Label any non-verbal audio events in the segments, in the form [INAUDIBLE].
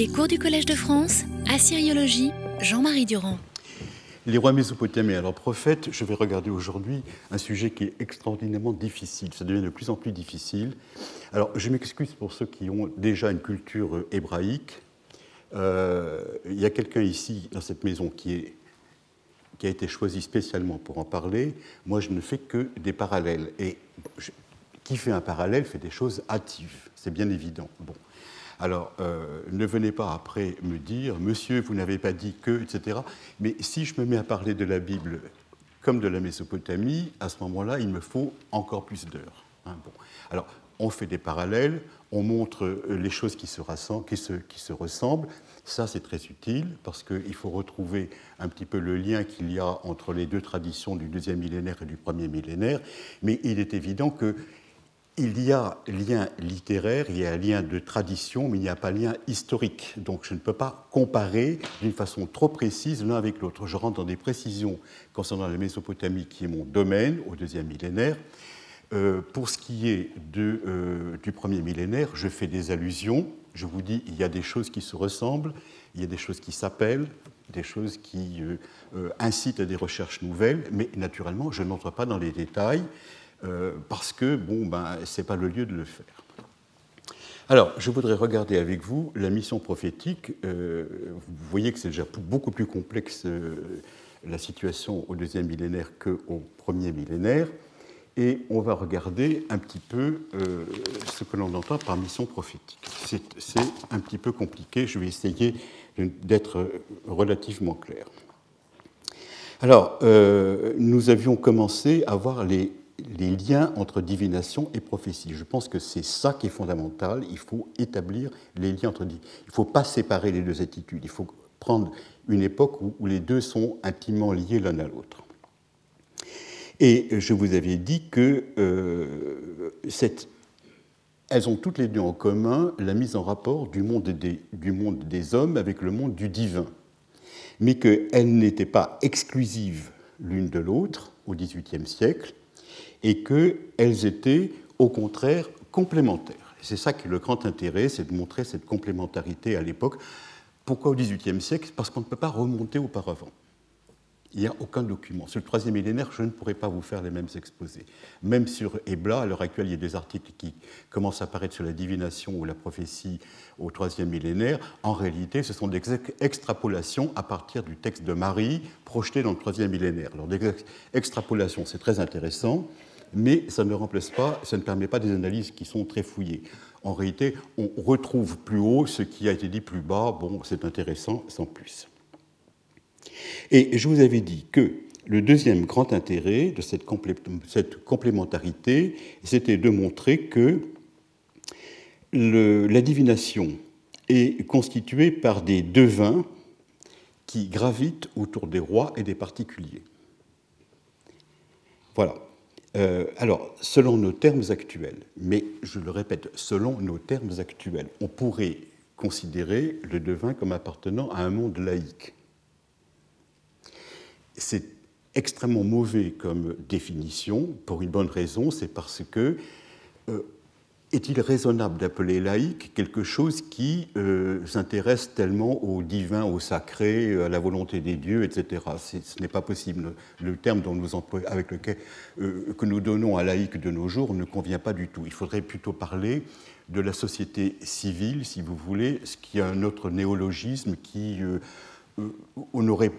Les cours du Collège de France, Assyriologie, Jean-Marie Durand. Les rois mésopotamiens leurs prophètes, je vais regarder aujourd'hui un sujet qui est extraordinairement difficile. Ça devient de plus en plus difficile. Alors, je m'excuse pour ceux qui ont déjà une culture hébraïque. Euh, il y a quelqu'un ici, dans cette maison, qui a été choisi spécialement pour en parler. Moi, je ne fais que des parallèles. Et qui fait un parallèle fait des choses hâtives. C'est bien évident. Bon. Alors, euh, ne venez pas après me dire, monsieur, vous n'avez pas dit que, etc. Mais si je me mets à parler de la Bible comme de la Mésopotamie, à ce moment-là, il me faut encore plus d'heures. Hein, bon. Alors, on fait des parallèles, on montre euh, les choses qui se, qui qui se ressemblent. Ça, c'est très utile parce qu'il faut retrouver un petit peu le lien qu'il y a entre les deux traditions du deuxième millénaire et du premier millénaire. Mais il est évident que il y a lien littéraire, il y a lien de tradition, mais il n'y a pas lien historique. Donc je ne peux pas comparer d'une façon trop précise l'un avec l'autre. Je rentre dans des précisions concernant la Mésopotamie, qui est mon domaine au deuxième millénaire. Euh, pour ce qui est euh, du premier millénaire, je fais des allusions. Je vous dis, il y a des choses qui se ressemblent, il y a des choses qui s'appellent, des choses qui euh, incitent à des recherches nouvelles, mais naturellement, je n'entre pas dans les détails. Euh, parce que bon, ben, ce n'est pas le lieu de le faire. Alors, je voudrais regarder avec vous la mission prophétique. Euh, vous voyez que c'est déjà beaucoup plus complexe euh, la situation au deuxième millénaire qu'au premier millénaire. Et on va regarder un petit peu ce que l'on entend par mission prophétique. C'est un petit peu compliqué, je vais essayer d'être relativement clair. Alors, nous avions commencé à voir les les liens entre divination et prophétie. Je pense que c'est ça qui est fondamental. Il faut établir les liens entre. Il ne faut pas séparer les deux attitudes. Il faut prendre une époque où, les deux sont intimement liés l'un à l'autre. Et je vous avais dit que euh, elles ont toutes les deux en commun la mise en rapport du monde des, du monde des hommes avec le monde du divin, mais qu'elles n'étaient pas exclusives l'une de l'autre au XVIIIe siècle, et qu'elles étaient au contraire complémentaires. C'est ça qui est le grand intérêt, c'est de montrer cette complémentarité à l'époque. Pourquoi au XVIIIe siècle? Parce qu'on ne peut pas remonter auparavant. Il n'y a aucun document. Sur le troisième millénaire, je ne pourrais pas vous faire les mêmes exposés. Même sur Ebla, à l'heure actuelle, il y a des articles qui commencent à apparaître sur la divination ou la prophétie au troisième millénaire. En réalité, ce sont des extrapolations à partir du texte de Marie projeté dans le troisième millénaire. Alors, des extrapolations, c'est très intéressant mais ça ne remplace pas, ça ne permet pas des analyses qui sont très fouillées. En réalité, on retrouve plus haut ce qui a été dit plus bas. Bon, c'est intéressant, sans plus. Et je vous avais dit que le deuxième grand intérêt de cette, complémentarité, c'était de montrer que la divination est constituée par des devins qui gravitent autour des rois et des particuliers. Voilà. Euh, alors, selon nos termes actuels, mais je le répète, selon nos termes actuels, on pourrait considérer le devin comme appartenant à un monde laïque. C'est extrêmement mauvais comme définition, pour une bonne raison, c'est parce que euh, est-il raisonnable d'appeler laïque quelque chose qui euh, s'intéresse tellement au divin, au sacré, à la volonté des dieux, etc. Ce n'est pas possible. Le terme dont nous avec lequel, euh, que nous donnons à laïque de nos jours ne convient pas du tout. Il faudrait plutôt parler de la société civile, si vous voulez, ce qui est un autre néologisme qui euh, aurait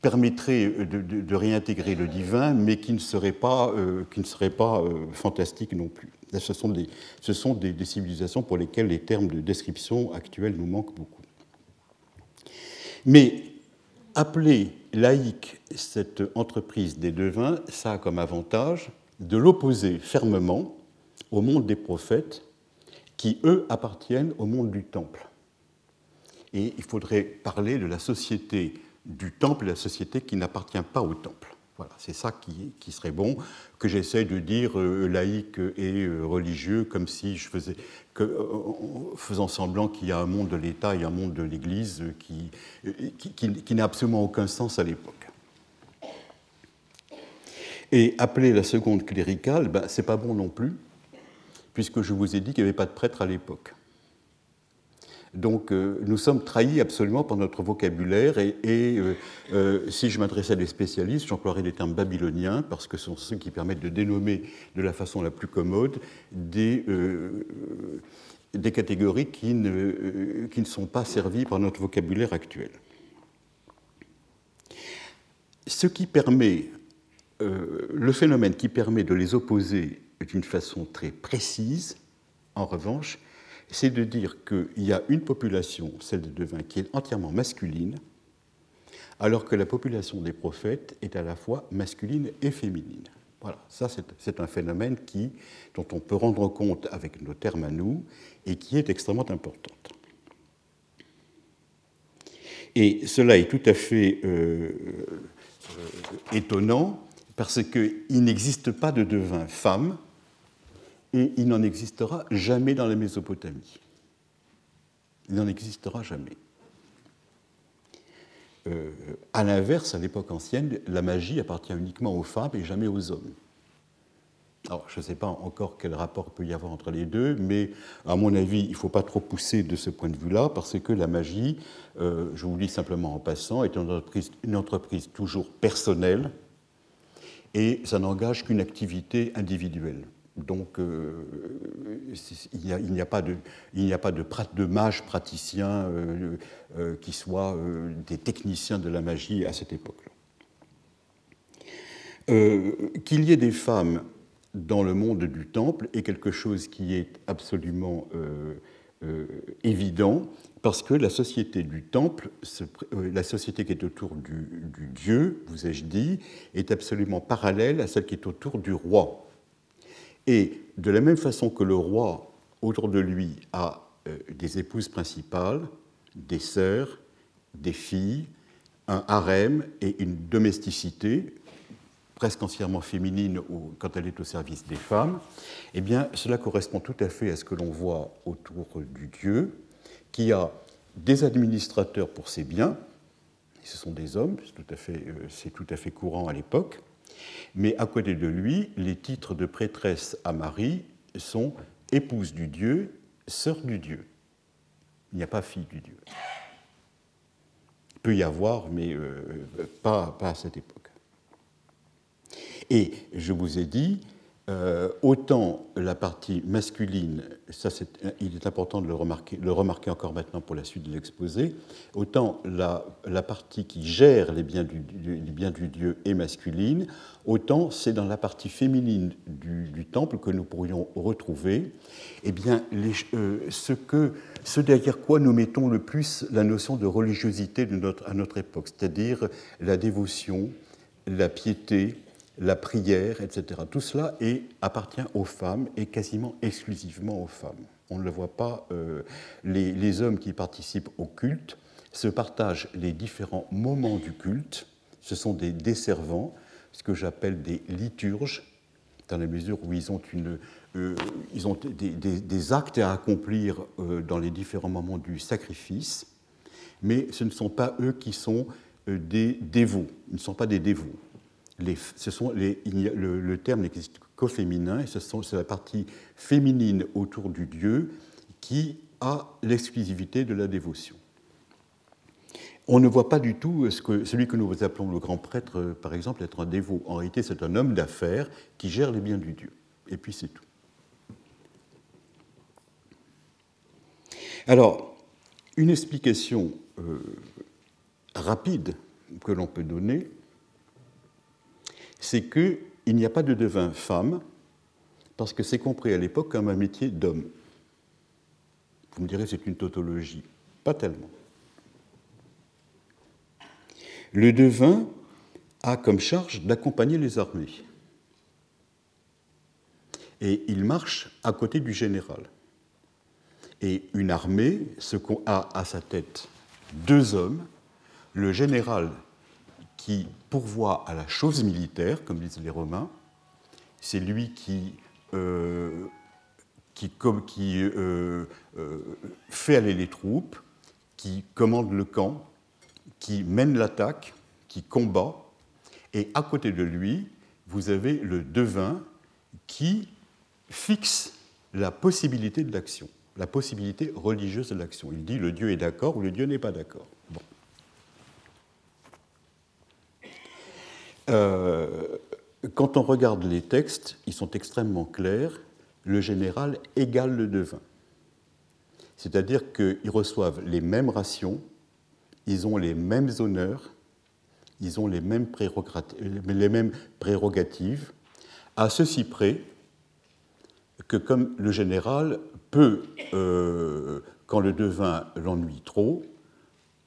permettrait de, de, réintégrer le divin, mais qui ne serait pas, qui ne serait pas fantastique non plus. Ce sont, des, ce sont des, civilisations pour lesquelles les termes de description actuels nous manquent beaucoup. Mais appeler laïque cette entreprise des devins, ça a comme avantage de l'opposer fermement au monde des prophètes, qui, eux, appartiennent au monde du temple. Et il faudrait parler de la société du temple et la société qui n'appartient pas au temple. Voilà, c'est ça qui, serait bon, que j'essaie de dire euh, laïque et euh, religieux, comme si je faisais, euh, faisant semblant qu'il y a un monde de l'État et un monde de l'Église qui, qui, n'a absolument aucun sens à l'époque. Et appeler la seconde cléricale, ben, c'est pas bon non plus, puisque je vous ai dit qu'il n'y avait pas de prêtre à l'époque. Donc nous sommes trahis absolument par notre vocabulaire et, si je m'adressais à des spécialistes, j'emploierais les termes babyloniens parce que ce sont ceux qui permettent de dénommer de la façon la plus commode des, des catégories qui ne, qui ne sont pas servies par notre vocabulaire actuel. Ce qui permet, euh, le phénomène qui permet de les opposer d'une façon très précise, en revanche, c'est de dire qu'il y a une population, celle des devins, qui est entièrement masculine, alors que la population des prophètes est à la fois masculine et féminine. Voilà, ça c'est un phénomène qui, dont on peut rendre compte avec nos termes à nous et qui est extrêmement important. Et cela est tout à fait euh, euh, étonnant parce qu'il n'existe pas de devin femme et il n'en existera jamais dans la Mésopotamie. Il n'en existera jamais. Euh, à l'inverse, à l'époque ancienne, la magie appartient uniquement aux femmes et jamais aux hommes. Alors, je ne sais pas encore quel rapport peut y avoir entre les deux, mais à mon avis, il ne faut pas trop pousser de ce point de vue-là, parce que la magie, euh, je vous le dis simplement en passant, est une entreprise, une entreprise toujours personnelle, et ça n'engage qu'une activité individuelle. Donc, euh, il n'y a, pas de, de, mages praticiens euh, qui soient des techniciens de la magie à cette époque-là. Qu'il y ait des femmes dans le monde du temple est quelque chose qui est absolument euh, euh, évident parce que la société du temple, euh, la société qui est autour du, dieu, vous ai-je dit, est absolument parallèle à celle qui est autour du roi. Et de la même façon que le roi, autour de lui, a des épouses principales, des sœurs, des filles, un harem et une domesticité, presque entièrement féminine quand elle est au service des femmes, eh bien, cela correspond tout à fait à ce que l'on voit autour du Dieu, qui a des administrateurs pour ses biens, ce sont des hommes, c'est tout, à fait, euh, tout à fait courant à l'époque, mais à côté de lui, les titres de prêtresse à Marie sont épouse du Dieu, sœur du Dieu. Il n'y a pas fille du Dieu. Il peut y avoir, mais euh, pas, pas à cette époque. Et je vous ai dit, euh, autant la partie masculine, ça il est important de le remarquer, le remarquer encore maintenant pour la suite de l'exposé, autant la, partie qui gère les biens du, du Dieu est masculine, autant c'est dans la partie féminine du, temple que nous pourrions retrouver eh bien, euh, ce, que, ce derrière quoi nous mettons le plus la notion de religiosité à notre époque, c'est-à-dire la dévotion, la piété, la prière, etc. Tout cela appartient aux femmes et quasiment exclusivement aux femmes. On ne le voit pas. Euh, les, hommes qui participent au culte se partagent les différents moments du culte. Ce sont des desservants, ce que j'appelle des liturges, dans la mesure où ils ont, euh, des, actes à accomplir euh, dans les différents moments du sacrifice, mais ce ne sont pas eux qui sont des dévots, ils ne sont pas des dévots ce sont le, terme n'existe qu'au féminin, et c'est la partie féminine autour du Dieu qui a l'exclusivité de la dévotion. On ne voit pas du tout ce que, celui que nous appelons le grand prêtre, par exemple, être un dévot. En réalité, c'est un homme d'affaires qui gère les biens du Dieu. Et puis c'est tout. Alors, une explication euh, rapide que l'on peut donner c'est qu'il n'y a pas de devin femme, parce que c'est compris à l'époque comme un métier d'homme. Vous me direz, c'est une tautologie. Pas tellement. Le devin a comme charge d'accompagner les armées. Et il marche à côté du général. Et une armée ce a à sa tête deux hommes, le général qui pourvoit à la chose militaire, comme disent les Romains. C'est lui qui, euh, euh, euh, fait aller les troupes, qui commande le camp, qui mène l'attaque, qui combat. Et à côté de lui, vous avez le devin qui fixe la possibilité de l'action, la possibilité religieuse de l'action. Il dit le Dieu est d'accord ou le Dieu n'est pas d'accord. Euh, quand on regarde les textes, ils sont extrêmement clairs. Le général égale le devin. C'est-à-dire qu'ils reçoivent les mêmes rations, ils ont les mêmes honneurs, ils ont les mêmes prérogatives, à ceci près que comme le général peut, euh, quand le devin l'ennuie trop,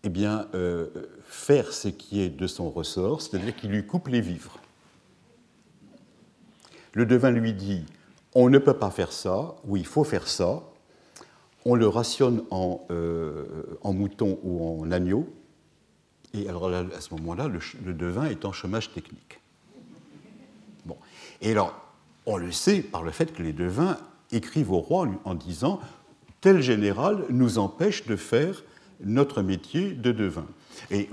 eh bien, euh, faire ce qui est de son ressort, c'est-à-dire qu'il lui coupe les vivres. Le devin lui dit on ne peut pas faire ça, ou il faut faire ça. On le rationne en, euh, en mouton ou en agneau. Et alors à ce moment-là, le, devin est en chômage technique. Bon. Et alors, on le sait par le fait que les devins écrivent au roi en disant tel général nous empêche de faire notre métier de devin. Et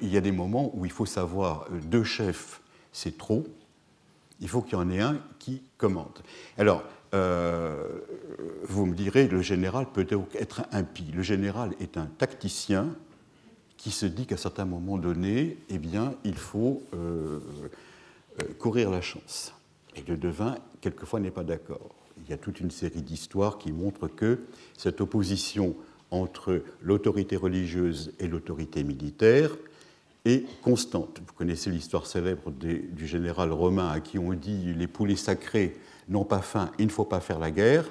il y a des moments où il faut savoir euh, deux chefs, c'est trop. Il faut qu'il y en ait un qui commande. Alors, euh, vous me direz, le général peut être impie. Le général est un tacticien qui se dit qu'à certains moments donnés, eh bien, il faut euh, courir la chance. Et le devin, quelquefois, n'est pas d'accord. Il y a toute une série d'histoires qui montrent que cette opposition entre l'autorité religieuse et l'autorité militaire est constante. Vous connaissez l'histoire célèbre du général romain à qui on dit les poulets sacrés n'ont pas faim, il ne faut pas faire la guerre.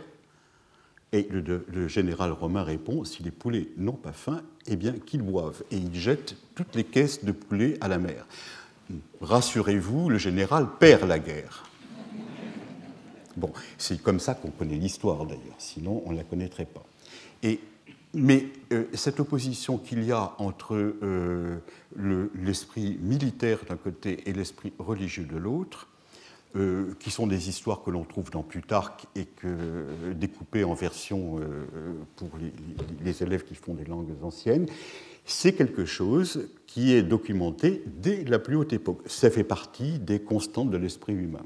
Et le, général romain répond si les poulets n'ont pas faim, eh bien qu'ils boivent. Et il jette toutes les caisses de poulets à la mer. Rassurez-vous, le général perd la guerre. Bon, c'est comme ça qu'on connaît l'histoire d'ailleurs, sinon on ne la connaîtrait pas. Et, mais euh, cette opposition qu'il y a entre euh, l'esprit militaire d'un côté et l'esprit religieux de l'autre, euh, qui sont des histoires que l'on trouve dans Plutarque et que, découpées en versions pour les, élèves qui font des langues anciennes, c'est quelque chose qui est documenté dès la plus haute époque. Ça fait partie des constantes de l'esprit humain.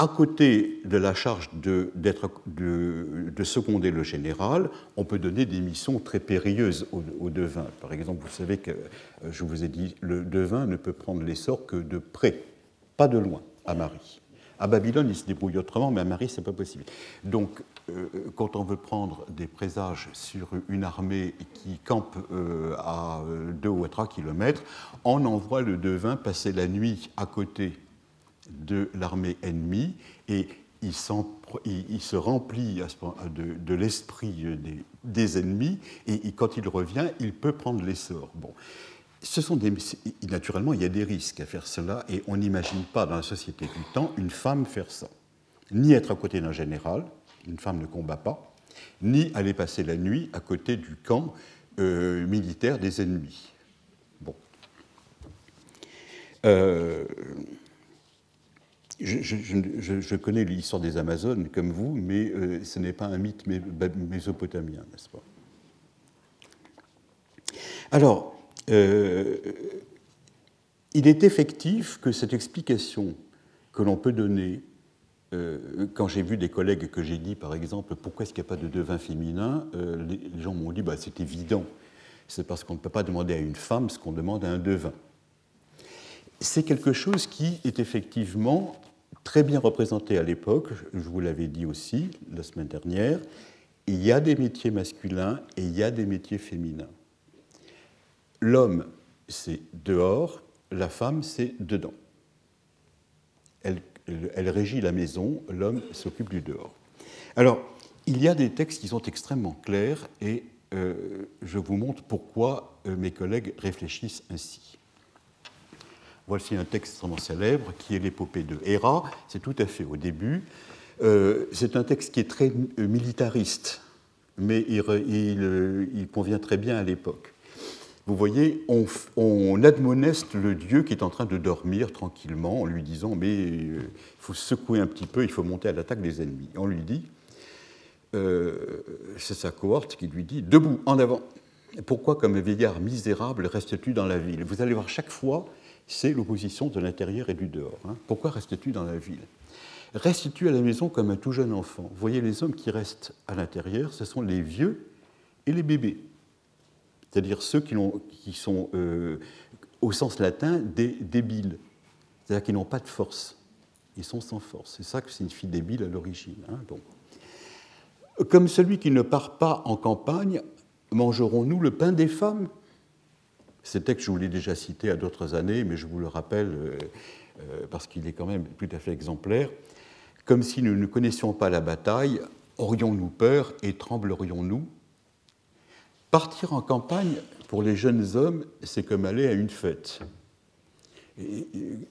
À côté de la charge de, de, seconder le général, on peut donner des missions très périlleuses au, devin. Par exemple, vous savez que, euh, je vous ai dit, le devin ne peut prendre l'essor que de près, pas de loin, à Marie. À Babylone, il se débrouille autrement, mais à Marie, ce n'est pas possible. Donc, euh, quand on veut prendre des présages sur une armée qui campe à 2 ou à 3 kilomètres, on envoie le devin passer la nuit à côté de l'armée ennemie et il, se remplit de, l'esprit des, ennemis et quand il revient, il peut prendre l'essor. Bon. Ce sont des, naturellement, il y a des risques à faire cela et on n'imagine pas dans la société du temps une femme faire ça. Ni être à côté d'un général, une femme ne combat pas, ni aller passer la nuit à côté du camp euh, militaire des ennemis. Bon. Euh, je, connais l'histoire des Amazones comme vous, mais euh, ce n'est pas un mythe mésopotamien, n'est-ce pas? Alors, euh, il est effectif que cette explication que l'on peut donner, euh, quand j'ai vu des collègues que j'ai dit, par exemple, pourquoi est-ce qu'il n'y a pas de devin féminin, les, gens m'ont dit, bah, c'est évident, c'est parce qu'on ne peut pas demander à une femme ce qu'on demande à un devin. C'est quelque chose qui est effectivement très bien représenté à l'époque, je vous l'avais dit aussi la semaine dernière, il y a des métiers masculins et il y a des métiers féminins. L'homme, c'est dehors, la femme, c'est dedans. Elle, régit la maison, l'homme s'occupe du dehors. Alors, il y a des textes qui sont extrêmement clairs et euh, je vous montre pourquoi euh, mes collègues réfléchissent ainsi. Voici un texte extrêmement célèbre qui est l'épopée de Héra. C'est tout à fait au début. Euh, c'est un texte qui est très euh, militariste, mais euh, il, convient très bien à l'époque. Vous voyez, on, on, admoneste le dieu qui est en train de dormir tranquillement en lui disant Mais il faut secouer un petit peu, il faut monter à l'attaque des ennemis. On lui dit C'est sa cohorte qui lui dit Debout, en avant. Pourquoi, comme un vieillard misérable, restes-tu dans la ville? Vous allez voir chaque fois c'est l'opposition de l'intérieur et du dehors. Hein. Pourquoi restes-tu dans la ville? Restitue à la maison comme un tout jeune enfant? Vous voyez, les hommes qui restent à l'intérieur, ce sont les vieux et les bébés. C'est-à-dire ceux qui, qui sont, euh, au sens latin, des débiles. C'est-à-dire qu'ils n'ont pas de force. Ils sont sans force. C'est ça que signifie débile à l'origine. Hein, Comme celui qui ne part pas en campagne, mangerons-nous le pain des femmes? Ce texte, je vous l'ai déjà cité à d'autres années, mais je vous le rappelle euh, euh, parce qu'il est quand même tout à fait exemplaire. Comme si nous ne connaissions pas la bataille, aurions-nous peur et tremblerions-nous? Partir en campagne, pour les jeunes hommes, c'est comme aller à une fête.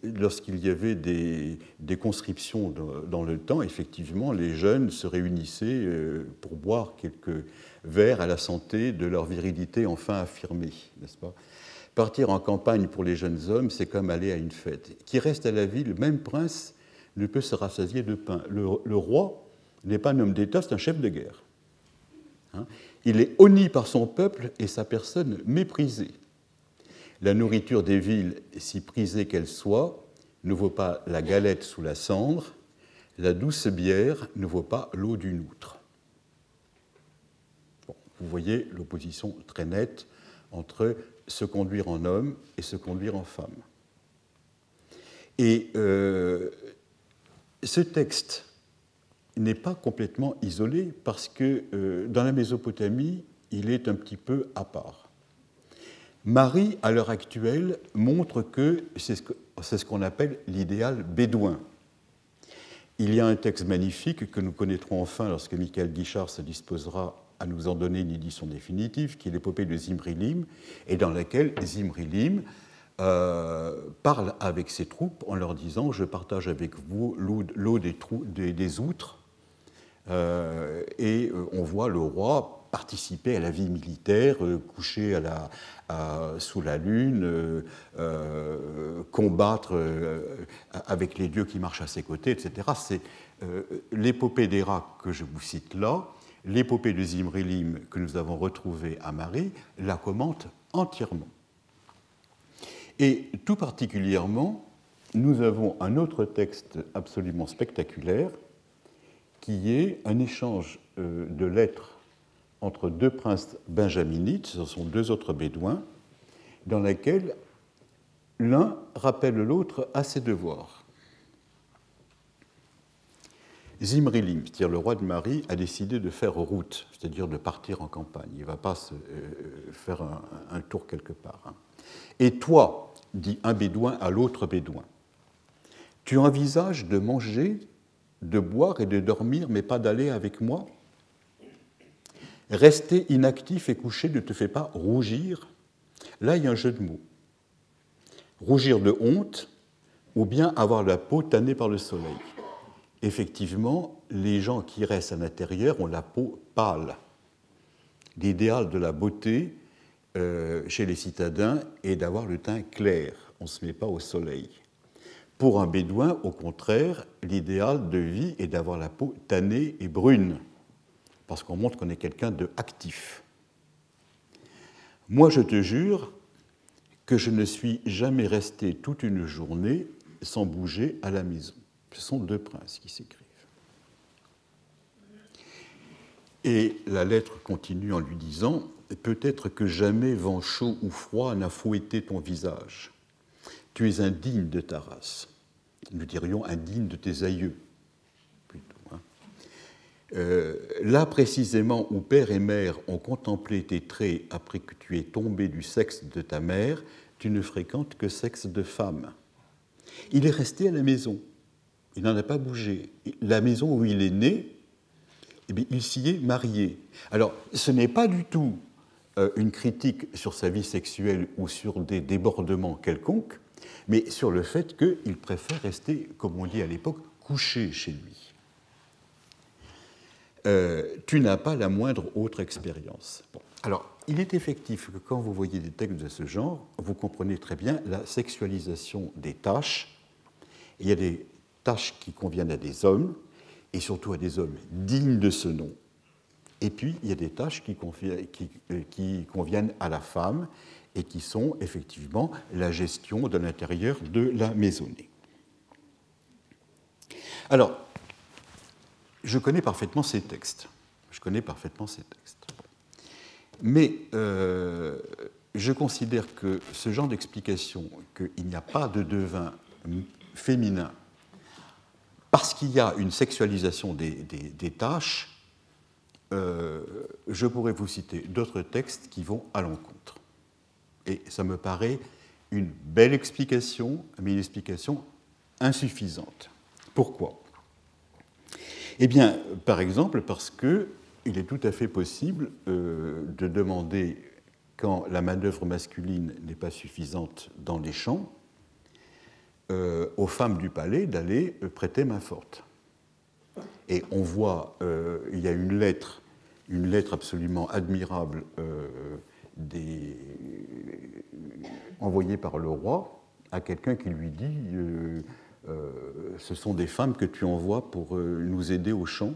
Lorsqu'il y avait des, conscriptions dans, le temps, effectivement, les jeunes se réunissaient euh, pour boire quelques verres à la santé de leur virilité enfin affirmée, n'est-ce pas? Partir en campagne pour les jeunes hommes, c'est comme aller à une fête. Qui reste à la ville, même prince ne peut se rassasier de pain. Le, roi n'est pas un homme d'État, c'est un chef de guerre. Hein? Il est honni par son peuple et sa personne méprisée. La nourriture des villes, si prisée qu'elle soit, ne vaut pas la galette sous la cendre, la douce bière ne vaut pas l'eau d'une outre. vous voyez l'opposition très nette entre se conduire en homme et se conduire en femme. Et euh, ce texte n'est pas complètement isolé parce que euh, dans la Mésopotamie, il est un petit peu à part. Marie, à l'heure actuelle, montre que c'est ce qu'on appelle l'idéal bédouin. Il y a un texte magnifique que nous connaîtrons enfin lorsque Michael Guichard se disposera à nous en donner une édition définitive, qui est l'épopée de Zimrilim, et dans laquelle Zimrilim euh, parle avec ses troupes en leur disant Je partage avec vous l'eau des, des, outres euh, et euh, on voit le roi participer à la vie militaire, coucher sous la lune, combattre avec les dieux qui marchent à ses côtés, etc. C'est l'épopée d'Héra que je vous cite là, l'épopée de Zimrilim que nous avons retrouvée à Marie, la commente entièrement. Et tout particulièrement, nous avons un autre texte absolument spectaculaire qui est un échange euh, de lettres entre deux princes benjaminites, ce sont deux autres bédouins, dans laquelle l'un rappelle l'autre à ses devoirs. Zimrilim, c'est-à-dire le roi de Marie, a décidé de faire route, c'est-à-dire de partir en campagne. Il ne va pas euh, faire un, tour quelque part. Hein. Et toi, dit un bédouin à l'autre bédouin, tu envisages de manger de boire et de dormir, mais pas d'aller avec moi? Rester inactif et couché ne te fait pas rougir? Là, il y a un jeu de mots. Rougir de honte ou bien avoir la peau tannée par le soleil? Effectivement, les gens qui restent à l'intérieur ont la peau pâle. L'idéal de la beauté euh, chez les citadins est d'avoir le teint clair. On ne se met pas au soleil. Pour un bédouin, au contraire, l'idéal de vie est d'avoir la peau tannée et brune, parce qu'on montre qu'on est quelqu'un de actif. Moi, je te jure que je ne suis jamais resté toute une journée sans bouger à la maison. Ce sont deux princes qui s'écrivent. Et la lettre continue en lui disant Peut-être que jamais vent chaud ou froid n'a fouetté ton visage tu es indigne de ta race. Nous dirions indigne de tes aïeux. Hein. Euh, là précisément où père et mère ont contemplé tes traits après que tu es tombé du sexe de ta mère, tu ne fréquentes que sexe de femme. Il est resté à la maison, il n'en a pas bougé. La maison où il est né, eh bien, il s'y est marié. Alors, ce n'est pas du tout euh, une critique sur sa vie sexuelle ou sur des débordements quelconques, mais sur le fait qu'il préfère rester, comme on dit à l'époque, couché chez lui. Euh, tu n'as pas la moindre autre expérience. Alors, il est effectif que quand vous voyez des textes de ce genre, vous comprenez très bien la sexualisation des tâches. Il y a des tâches qui conviennent à des hommes, et surtout à des hommes dignes de ce nom. Et puis, il y a des tâches euh, qui conviennent à la femme, et qui sont effectivement la gestion de l'intérieur de la maisonnée. Alors, je connais parfaitement ces textes. Je connais parfaitement ces textes. Mais euh, je considère que ce genre d'explication, qu'il n'y a pas de devin féminin parce qu'il y a une sexualisation des, tâches, euh, je pourrais vous citer d'autres textes qui vont à l'encontre. Et ça me paraît une belle explication, mais une explication insuffisante. Pourquoi? Eh bien, par exemple, parce qu'il est tout à fait possible euh, de demander, quand la manœuvre masculine n'est pas suffisante dans les champs, euh, aux femmes du palais d'aller euh, prêter main forte. Et on voit, il y a une lettre, une lettre absolument admirable envoyée par le roi à quelqu'un qui lui dit euh, ce sont des femmes que tu envoies pour euh, nous aider au champ.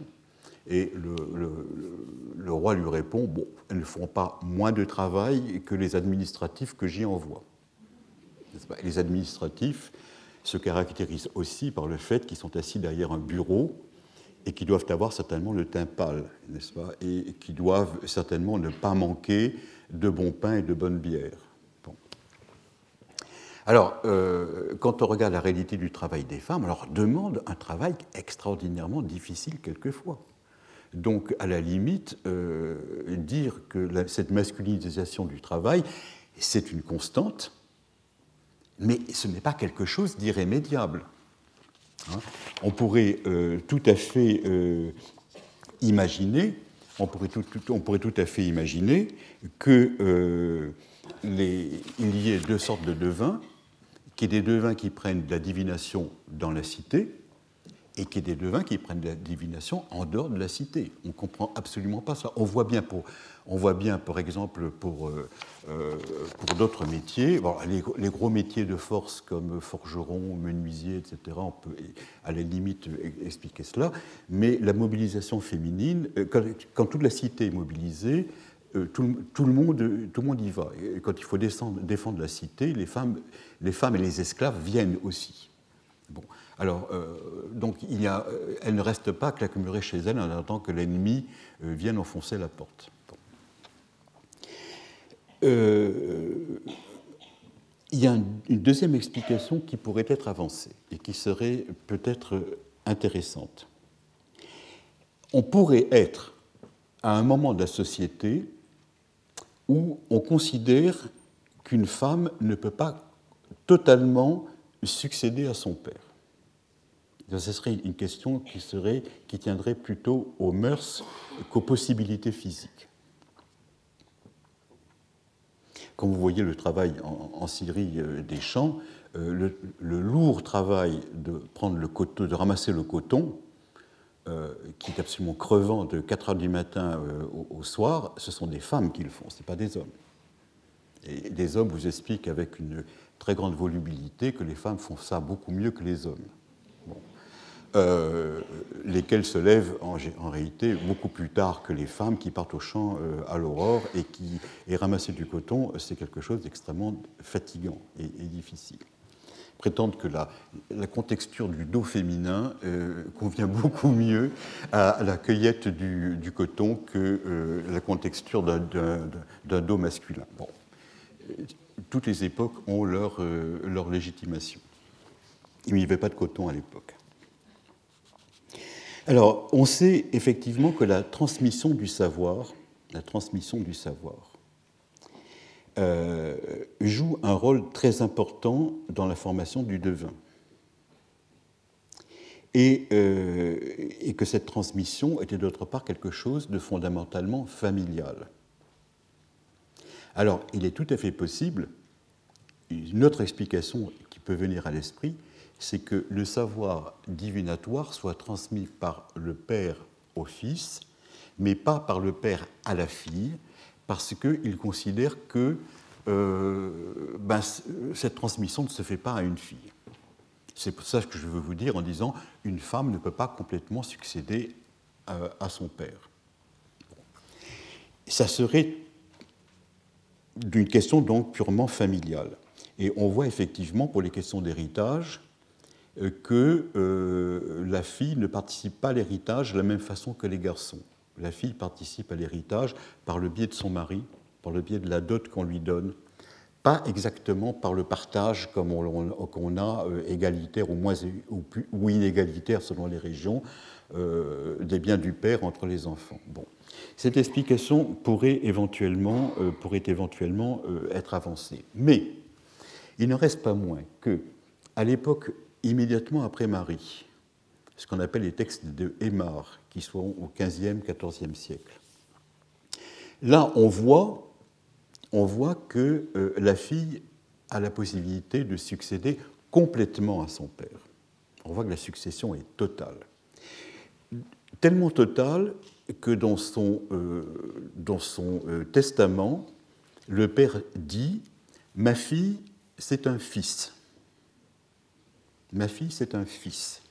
Et le, roi lui répond, bon, elles ne font pas moins de travail que les administratifs que j'y envoie. Les administratifs se caractérisent aussi par le fait qu'ils sont assis derrière un bureau et qui doivent avoir certainement le teint pâle, n'est-ce pas Et qui doivent certainement ne pas manquer de bon pain et de bonne bière. Alors, euh, quand on regarde la réalité du travail des femmes, alors demande un travail extraordinairement difficile quelquefois. Donc, à la limite, euh, dire que cette masculinisation du travail, c'est une constante, mais ce n'est pas quelque chose d'irrémédiable. Hein. on pourrait euh, tout à fait imaginer, on pourrait tout, à fait imaginer que il y ait deux sortes de devins qu'il y ait des devins qui prennent de la divination dans la cité et qu'il y ait des devins qui prennent de la divination en dehors de la cité. On ne comprend absolument pas ça. On voit bien, pour, on voit bien par exemple, pour, euh, euh, pour d'autres métiers, les, gros métiers de force comme forgeron, menuisier, etc., on peut à la limite expliquer cela, mais la mobilisation féminine, euh, quand toute la cité est mobilisée, tout, le monde, tout le monde y va. Quand il faut défendre la cité, les femmes, les femmes et les esclaves viennent aussi. Bon. Alors, euh, donc, il euh, elle ne reste pas claquemurée chez elle en attendant que l'ennemi vienne enfoncer la porte. il y a une deuxième explication qui pourrait être avancée et qui serait peut-être intéressante. On pourrait être à un moment de la société où on considère qu'une femme ne peut pas totalement succéder à son père. Ce serait une question qui, serait, qui tiendrait plutôt aux mœurs qu'aux possibilités physiques. Quand vous voyez le travail en, Syrie euh, des champs, euh, le, lourd travail de prendre le coton, de ramasser le coton, euh, qui est absolument crevant de 4 heures du matin euh, au, soir, ce sont des femmes qui le font, ce n'est pas des hommes. Et des hommes vous expliquent avec une très grande volubilité que les femmes font ça beaucoup mieux que les hommes. Euh, lesquels se lèvent en, réalité beaucoup plus tard que les femmes qui partent au champ à l'aurore et qui et ramasser du coton, c'est quelque chose d'extrêmement fatigant et difficile prétendent que la, contexture du dos féminin euh, convient [LAUGHS] beaucoup mieux à, la cueillette du, coton que euh, la contexture d'un dos masculin. Bon. Toutes les époques ont leur, euh, leur légitimation. Il n'y avait pas de coton à l'époque. Alors, on sait effectivement que la transmission du savoir, la transmission du savoir, euh, joue un rôle très important dans la formation du devin. Euh, et que cette transmission était d'autre part quelque chose de fondamentalement familial. Alors, il est tout à fait possible, une autre explication qui peut venir à l'esprit, c'est que le savoir divinatoire soit transmis par le père au fils, mais pas par le père à la fille, parce qu'il considère que euh, ben, cette transmission ne se fait pas à une fille. C'est pour ça que je veux vous dire en disant une femme ne peut pas complètement succéder à, à son père. Ça serait d'une question donc purement familiale. Et on voit effectivement pour les questions d'héritage que la fille ne participe pas à l'héritage de la même façon que les garçons. La fille participe à l'héritage par le biais de son mari, par le biais de la dot qu'on lui donne, pas exactement par le partage comme on, a euh, égalitaire ou, moins, ou, inégalitaire selon les régions euh, des biens du père entre les enfants. Bon. Cette explication pourrait éventuellement, euh, pourrait éventuellement être avancée. Mais il ne reste pas moins que, à l'époque immédiatement après Marie, ce qu'on appelle les textes de Aymar, qui sont au XVe, XIVe siècle, là on voit que euh, la fille a la possibilité de succéder complètement à son père. On voit que la succession est totale. Tellement totale que dans son, euh, euh, testament, le père dit Ma fille, c'est un fils. Ma fille, c'est un fils.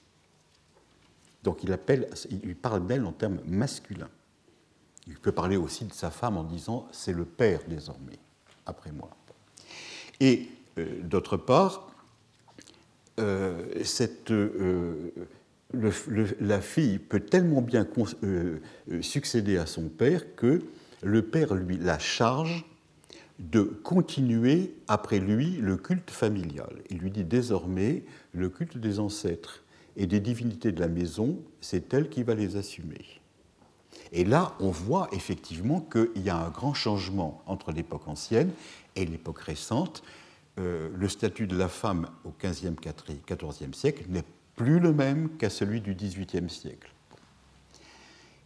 Donc il, appelle, il parle d'elle en termes masculins. Il peut parler aussi de sa femme en disant c'est le père désormais, après moi. Et euh, d'autre part, euh, euh, la fille peut tellement bien succéder à son père que le père lui la charge de continuer après lui le culte familial. Il lui dit désormais le culte des ancêtres et des divinités de la maison, c'est elle qui va les assumer. Et là, on voit effectivement qu'il y a un grand changement entre l'époque ancienne et l'époque récente. Euh, le statut de la femme au XVe, XIVe siècle n'est plus le même qu'à celui du XVIIIe siècle.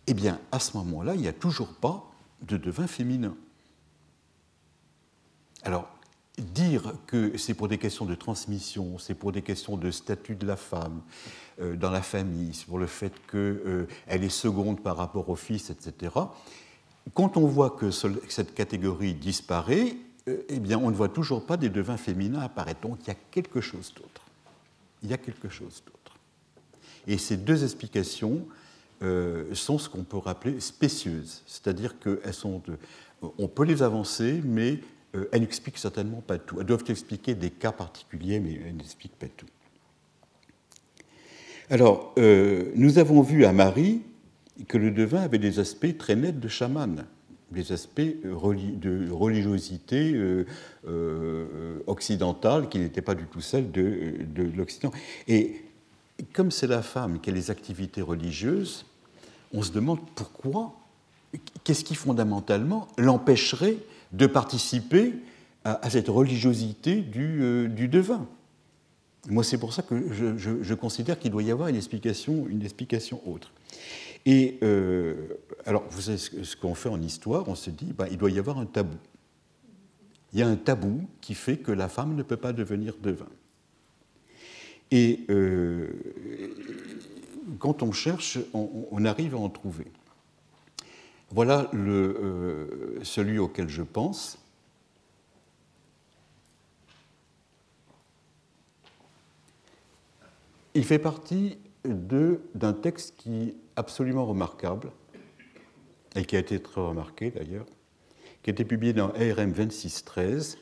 Eh bien, à ce moment-là, il n'y a toujours pas de devin féminin. Alors, dire que c'est pour des questions de transmission, c'est pour des questions de statut de la femme euh, dans la famille, c'est pour le fait qu'elle euh, est seconde par rapport au fils, etc. Quand on voit que cette catégorie disparaît, euh, eh bien, on ne voit toujours pas des devins féminins apparaître. Donc, il y a quelque chose d'autre. Il y a quelque chose d'autre. Et ces deux explications sont ce qu'on peut rappeler spécieuses, c'est-à-dire qu'elles sont, on peut les avancer, mais euh, elles n'expliquent certainement pas tout. Elles doivent expliquer des cas particuliers, mais elles n'expliquent pas tout. Alors, euh, nous avons vu à Marie que le devin avait des aspects très nets de chaman, des aspects de religiosité euh, occidentale qui n'étaient pas du tout celles de l'Occident. Et comme c'est la femme qui a les activités religieuses, on se demande pourquoi, qu'est-ce qui fondamentalement l'empêcherait de participer à, cette religiosité du, euh, du devin. Moi, c'est pour ça que je, considère qu'il doit y avoir une explication, une explication autre. Et euh, alors, vous savez ce qu'on fait en histoire, on se dit, ben, il doit y avoir un tabou. Il y a un tabou qui fait que la femme ne peut pas devenir devin. Et euh, quand on cherche, on, arrive à en trouver. Voilà euh, celui auquel je pense. Il fait partie d'un texte qui est absolument remarquable, et qui a été très remarqué d'ailleurs, qui a été publié dans ARM 2613,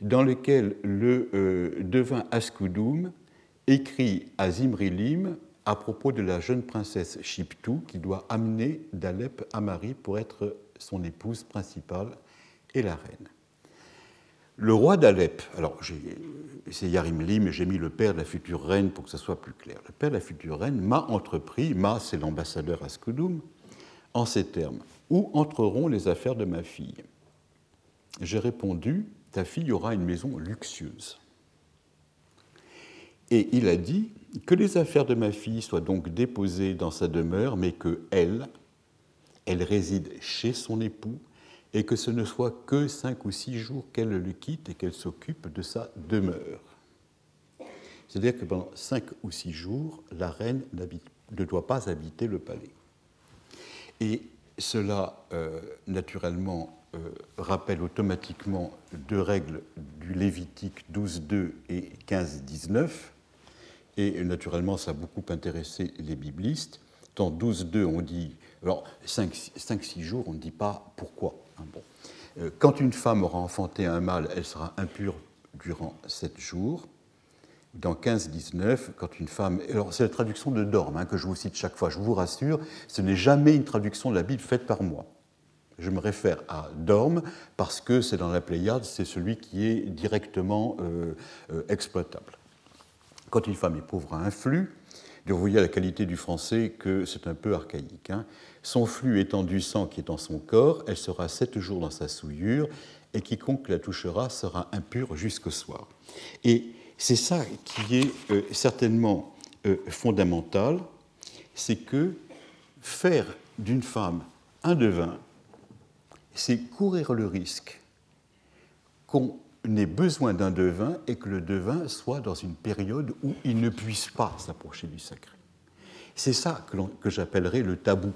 dans lequel le euh, devin Askoudoum écrit à Zimrilim à propos de la jeune princesse Chiptou qui doit amener d'Alep à Marie pour être son épouse principale et la reine. Le roi d'Alep, alors c'est Yarimli, mais j'ai mis le père de la future reine pour que ça soit plus clair. Le père de la future reine m'a entrepris, m'a c'est l'ambassadeur à Skoudoum, en ces termes Où entreront les affaires de ma fille? J'ai répondu Ta fille aura une maison luxueuse. Et il a dit que les affaires de ma fille soient donc déposées dans sa demeure, mais que elle, elle réside chez son époux, et que ce ne soit que cinq ou six jours qu'elle le quitte et qu'elle s'occupe de sa demeure. C'est-à-dire que pendant cinq ou six jours, la reine ne doit pas habiter le palais. Et cela, euh, naturellement, euh, rappelle automatiquement deux règles du Lévitique 12.2 et 15.19, et naturellement, ça a beaucoup intéressé les biblistes. Dans 12.2, on dit. Alors, 5-6 jours, on ne dit pas pourquoi. Hein, bon. Euh, quand une femme aura enfanté un mâle, elle sera impure durant 7 jours. dans 15-19, quand une femme. Alors, c'est la traduction de Dorme hein, que je vous cite chaque fois. Je vous rassure, ce n'est jamais une traduction de la Bible faite par moi. Je me réfère à Dorme parce que c'est dans la Pléiade, c'est celui qui est directement euh, euh, exploitable. Quand une femme est pauvre à un flux, vous voyez la qualité du français que c'est un peu archaïque. Hein. Son flux étant du sang qui est en son corps, elle sera sept jours dans sa souillure, et quiconque la touchera sera impur jusqu'au soir. Et c'est ça qui est euh, certainement euh, fondamental, c'est que faire d'une femme un devin, c'est courir le risque qu'on ait besoin d'un devin et que le devin soit dans une période où il ne puisse pas s'approcher du sacré. C'est ça que, que j'appellerais le tabou.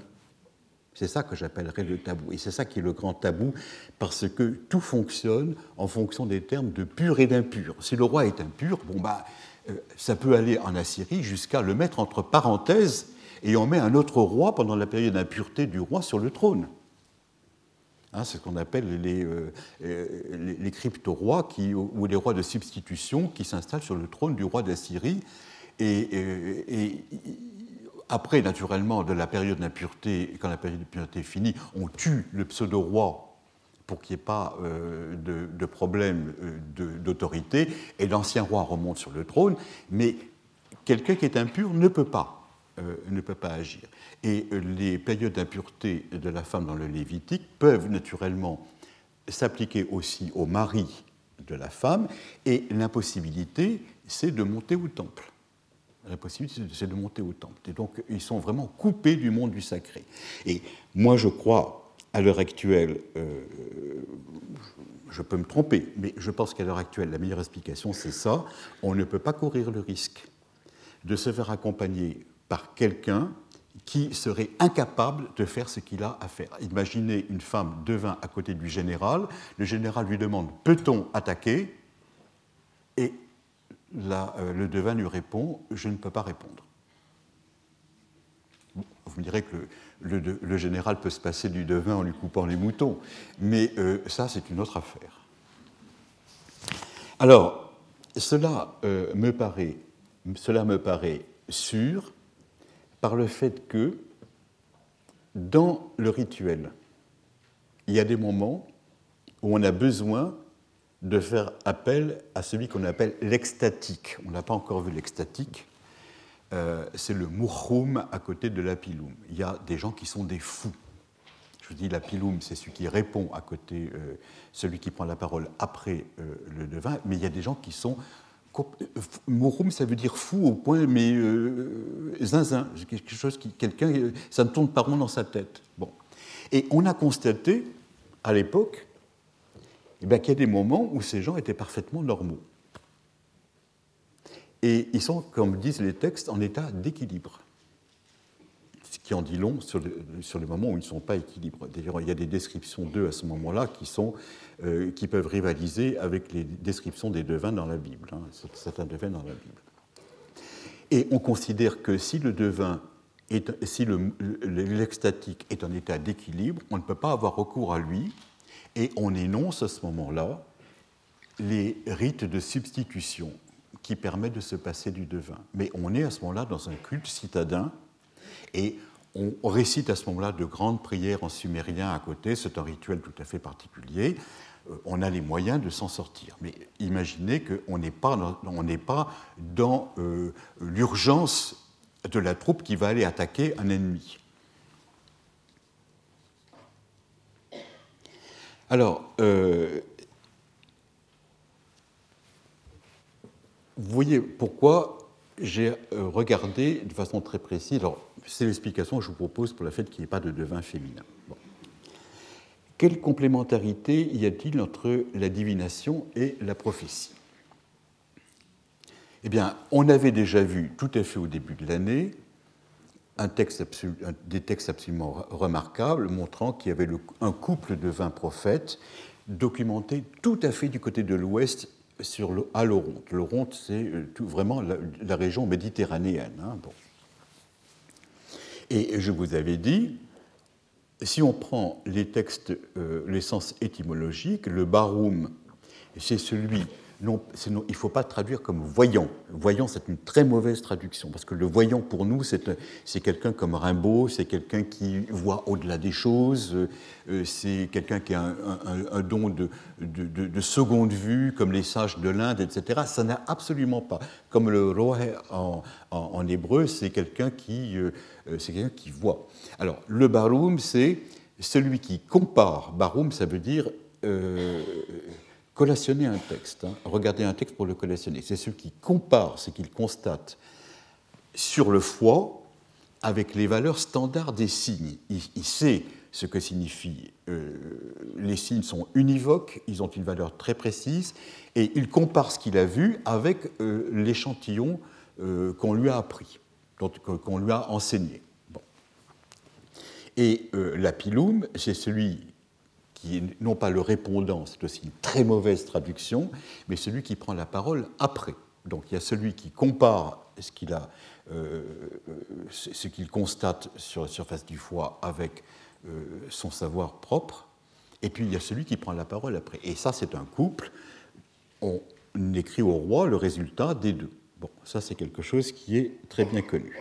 C'est ça que j'appellerais le tabou. Et c'est ça qui est le grand tabou, parce que tout fonctionne en fonction des termes de pur et d'impur. Si le roi est impur, bon bah, euh, ça peut aller en Assyrie jusqu'à le mettre entre parenthèses et on met un autre roi pendant la période d'impureté du roi sur le trône. Hein, c'est ce qu'on appelle les, euh, euh, crypto-rois ou les rois de substitution qui s'installent sur le trône du roi d'Assyrie. Et, et, après, naturellement, de la période d'impureté, quand la période d'impureté est finie, on tue le pseudo-roi pour qu'il n'y ait pas euh, de, problème euh, d'autorité, et l'ancien roi remonte sur le trône, mais quelqu'un qui est impur ne peut pas, euh, ne peut pas agir. Et les périodes d'impureté de la femme dans le Lévitique peuvent naturellement s'appliquer aussi au mari de la femme, et l'impossibilité, c'est de monter au temple la possibilité, c'est de monter au temple. Et donc, ils sont vraiment coupés du monde du sacré. Et moi, je crois, à l'heure actuelle, euh, je peux me tromper, mais je pense qu'à l'heure actuelle, la meilleure explication, c'est ça. On ne peut pas courir le risque de se faire accompagner par quelqu'un qui serait incapable de faire ce qu'il a à faire. Imaginez une femme devint à côté du général, le général lui demande peut-on attaquer? Et euh, le devin lui répond Je ne peux pas répondre. Vous me direz que le, général peut se passer du devin en lui coupant les moutons, mais euh, ça, c'est une autre affaire. Alors, cela, euh, me paraît, cela me paraît sûr par le fait que dans le rituel, il y a des moments où on a besoin de faire appel à celui qu'on appelle l'extatique. On n'a pas encore vu l'extatique. Euh, c'est le mouchoum à côté de l'apiloum. Il y a des gens qui sont des fous. Je vous dis, l'apiloum, c'est celui qui répond à côté, euh, celui qui prend la parole après euh, le devin, mais il y a des gens qui sont. Mouchoum, ça veut dire fou au point, mais zinzin, quelque chose. Quelqu'un, ça ne tourne pas rond dans sa tête. Bon. Et on a constaté, à l'époque, eh bien, qu'il y a des moments où ces gens étaient parfaitement normaux. Et ils sont, comme disent les textes, en état d'équilibre. Qui en dit long sur, les moments où ils ne sont pas équilibrés. D'ailleurs, il y a des descriptions d'eux à ce moment-là qui, euh, qui peuvent rivaliser avec les descriptions des devins dans la Bible, hein, certains devins dans la Bible. Et on considère que si le devin est, si l'extatique est en état d'équilibre, on ne peut pas avoir recours à lui et on énonce à ce moment-là les rites de substitution qui permettent de se passer du devin. Mais on est à ce moment-là dans un culte citadin et on récite à ce moment-là de grandes prières en sumérien à côté. C'est un rituel tout à fait particulier. Euh, on a les moyens de s'en sortir. Mais imaginez qu'on n'est pas dans, euh, l'urgence de la troupe qui va aller attaquer un ennemi. Alors, euh, vous voyez pourquoi j'ai regardé de façon très précise. C'est l'explication que je vous propose pour le fait qu'il n'y ait pas de devin féminin. Quelle complémentarité y a-t-il entre la divination et la prophétie? Eh bien, on avait déjà vu tout à fait au début de l'année des textes absolument remarquables montrant qu'il y avait un couple de vingt prophètes documentés tout à fait du côté de l'ouest à l'Oronte. L'Oronte, c'est euh, vraiment la, région méditerranéenne. Hein, Et je vous avais dit, si on prend les textes, euh, les sens étymologiques, le baroum, c'est celui non, il ne faut pas traduire comme voyant. Voyant, c'est une très mauvaise traduction, parce que le voyant, pour nous, c'est quelqu'un comme Rimbaud, c'est quelqu'un qui voit au-delà des choses, euh, c'est quelqu'un qui a un, don de, de, seconde vue, comme les sages de l'Inde, etc. Ça n'a absolument pas. Comme le rohe en, hébreu, c'est quelqu'un qui, euh, voit. Alors, le baroum, c'est celui qui compare. Baroum, ça veut dire... Euh, collationner un texte, hein. regarder un texte pour le collationner, c'est celui qui compare ce qu'il constate sur le foie avec les valeurs standards des signes. Il, sait ce que signifient. Euh, les signes sont univoques, ils ont une valeur très précise, et il compare ce qu'il a vu avec euh, l'échantillon euh, qu'on lui a appris, qu'on lui a enseigné. Et l'apilum, c'est celui non pas le répondant, c'est aussi une très mauvaise traduction, mais celui qui prend la parole après. Donc il y a celui qui compare ce qu'il euh, constate sur la surface du foie avec euh, son savoir propre, et puis il y a celui qui prend la parole après. Et ça, c'est un couple. On écrit au roi le résultat des deux. Bon, ça, c'est quelque chose qui est très bien connu.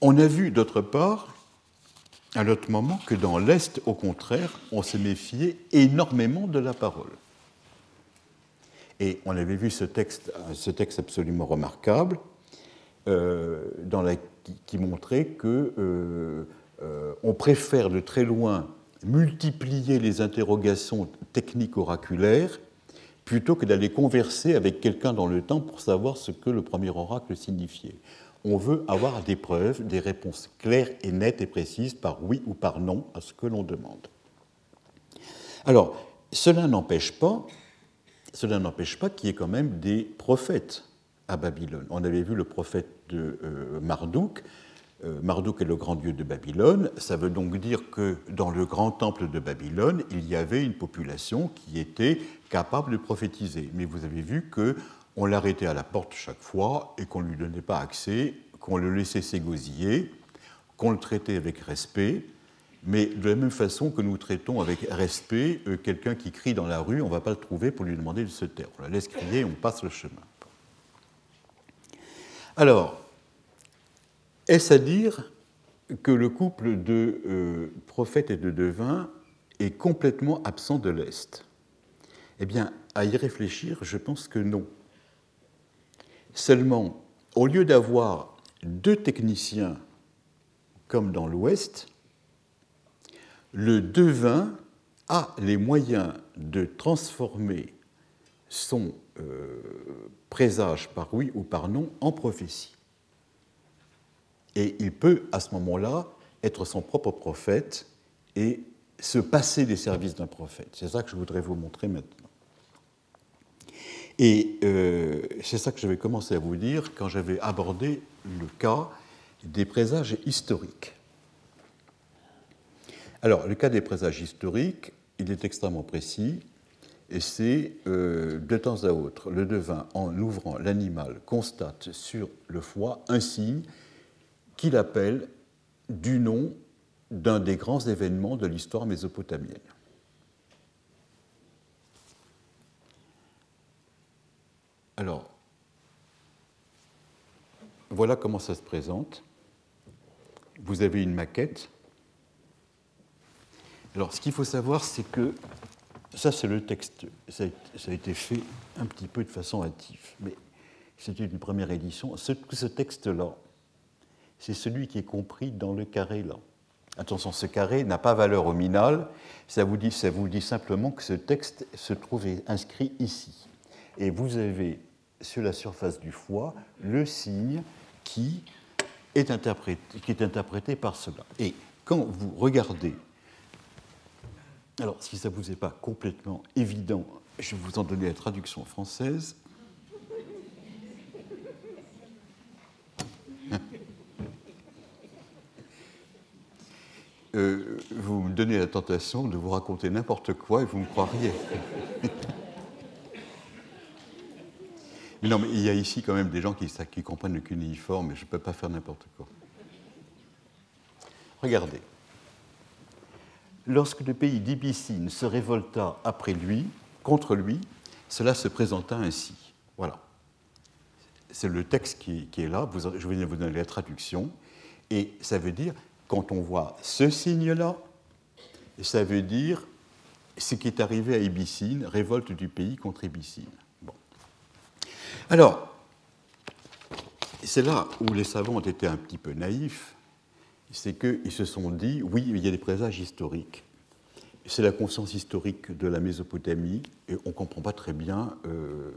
On a vu d'autre part à l'autre moment que dans l'Est, au contraire, on se méfiait énormément de la parole. Et on avait vu ce texte, absolument remarquable euh, qui, montrait que euh, euh, on préfère de très loin multiplier les interrogations techniques oraculaires plutôt que d'aller converser avec quelqu'un dans le temps pour savoir ce que le premier oracle signifiait on veut avoir des preuves, des réponses claires et nettes et précises par oui ou par non à ce que l'on demande. Alors, cela n'empêche pas, cela n'empêche pas qu'il y ait quand même des prophètes à Babylone. On avait vu le prophète de euh, Marduk. Euh, Marduk est le grand dieu de Babylone. Ça veut donc dire que dans le grand temple de Babylone, il y avait une population qui était capable de prophétiser. Mais vous avez vu que on l'arrêtait à la porte chaque fois et qu'on ne lui donnait pas accès, qu'on le laissait s'égosiller, qu'on le traitait avec respect, mais de la même façon que nous traitons avec respect euh, quelqu'un qui crie dans la rue, on ne va pas le trouver pour lui demander de se taire. On la laisse crier, on passe le chemin. Alors, est-ce à dire que le couple de euh, prophète et de devin est complètement absent de l'Est? Eh bien, à y réfléchir, je pense que non. Seulement, au lieu d'avoir deux techniciens comme dans l'Ouest, le devin a les moyens de transformer son euh, présage par oui ou par non en prophétie. Et il peut à ce moment-là être son propre prophète et se passer des services d'un prophète. C'est ça que je voudrais vous montrer maintenant. Et euh, c'est ça que je vais commencer à vous dire quand j'avais abordé le cas des présages historiques. Alors, le cas des présages historiques, il est extrêmement précis, et c'est euh, de temps à autre, le devin, en ouvrant l'animal, constate sur le foie un signe qu'il appelle du nom d'un des grands événements de l'histoire mésopotamienne. Alors, voilà comment ça se présente. Vous avez une maquette. Alors, ce qu'il faut savoir, c'est que ça, c'est le texte. Ça a, été fait un petit peu de façon hâtive, mais c'était une première édition. Ce, ce texte-là, c'est celui qui est compris dans le carré là. Attention, ce carré n'a pas valeur nominale. Ça vous dit, ça vous dit simplement que ce texte se trouve inscrit ici. Et vous avez sur la surface du foie le signe qui est interprété, par cela. Et quand vous regardez, alors si ça ne vous est pas complètement évident, je vais vous en donner la traduction française. Euh, vous me donnez la tentation de vous raconter n'importe quoi et vous me croiriez. Mais non, mais il y a ici quand même des gens qui, comprennent le cunéiforme, et je ne peux pas faire n'importe quoi. Regardez. Lorsque le pays d'Ibicine se révolta après lui, contre lui, cela se présenta ainsi. Voilà. C'est le texte qui, est là, je vais vous donner la traduction, et ça veut dire, quand on voit ce signe-là, ça veut dire ce qui est arrivé à Ibicine, révolte du pays contre Ibicine. Alors, c'est là où les savants ont été un petit peu naïfs, c'est qu'ils se sont dit, oui, il y a des présages historiques. C'est la conscience historique de la Mésopotamie, et on ne comprend pas très bien. Euh,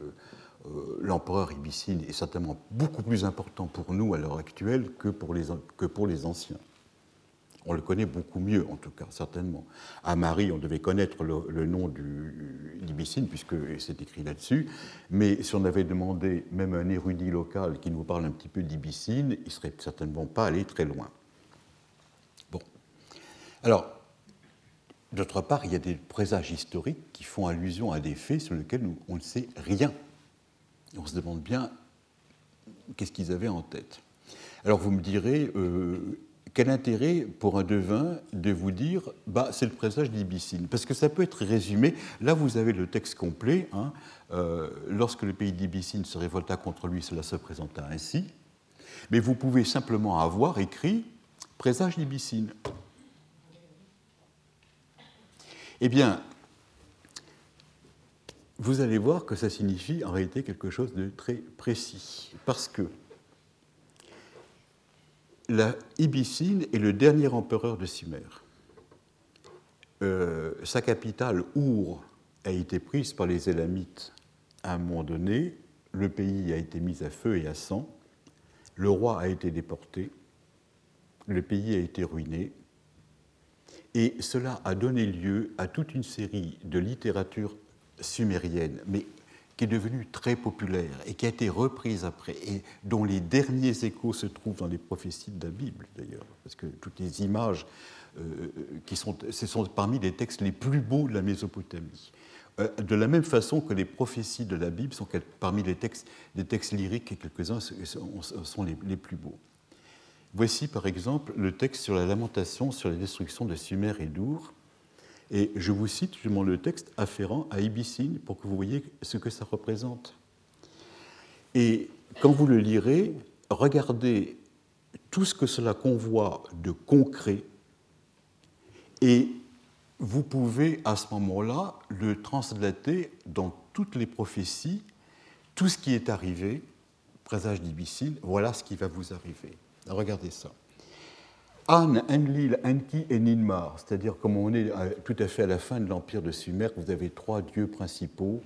euh, l'empereur Ibicine est certainement beaucoup plus important pour nous à l'heure actuelle que pour les anciens. On le connaît beaucoup mieux, en tout cas, certainement. À Marie, on devait connaître le, nom d'Ibicine, puisque c'est écrit là-dessus. Mais si on avait demandé même un érudit local qui nous parle un petit peu d'Ibicine, il ne serait certainement pas allé très loin. Bon. Alors, d'autre part, il y a des présages historiques qui font allusion à des faits sur lesquels on ne sait rien. On se demande bien qu'est-ce qu'ils avaient en tête. Alors vous me direz, euh, quel intérêt pour un devin de vous dire bah, c'est le présage d'Ibicine Parce que ça peut être résumé. Là, vous avez le texte complet. Hein. Euh, lorsque le pays d'Ibicine se révolta contre lui, cela se présenta ainsi. Mais vous pouvez simplement avoir écrit présage d'Ibicine. Eh bien, vous allez voir que ça signifie en réalité quelque chose de très précis. Parce que la Ibicine est le dernier empereur de Sumer. Euh, sa capitale, Our, a été prise par les Élamites à un moment donné. Le pays a été mis à feu et à sang. Le roi a été déporté. Le pays a été ruiné. Et cela a donné lieu à toute une série de littératures sumériennes, mais qui est devenue très populaire et qui a été reprise après, et dont les derniers échos se trouvent dans les prophéties de la Bible d'ailleurs, parce que toutes les images euh, qui sont, ce sont parmi les textes les plus beaux de la Mésopotamie. Euh, de la même façon que les prophéties de la Bible sont parmi les textes, les textes lyriques, et quelques-uns sont les, les, plus beaux. Voici par exemple le texte sur la lamentation sur la destruction de Sumer et d'Our et je vous cite justement le texte afférent à Ibicine pour que vous voyez ce que ça représente. Et quand vous le lirez, regardez tout ce que cela convoit de concret et vous pouvez à ce moment-là le translater dans toutes les prophéties, tout ce qui est arrivé, présage d'Ibicine, voilà ce qui va vous arriver. Regardez ça. An, Enlil, Enki et Ninmar, c'est-à-dire comme on est tout à fait à la fin de l'empire de Sumer, vous avez trois dieux principaux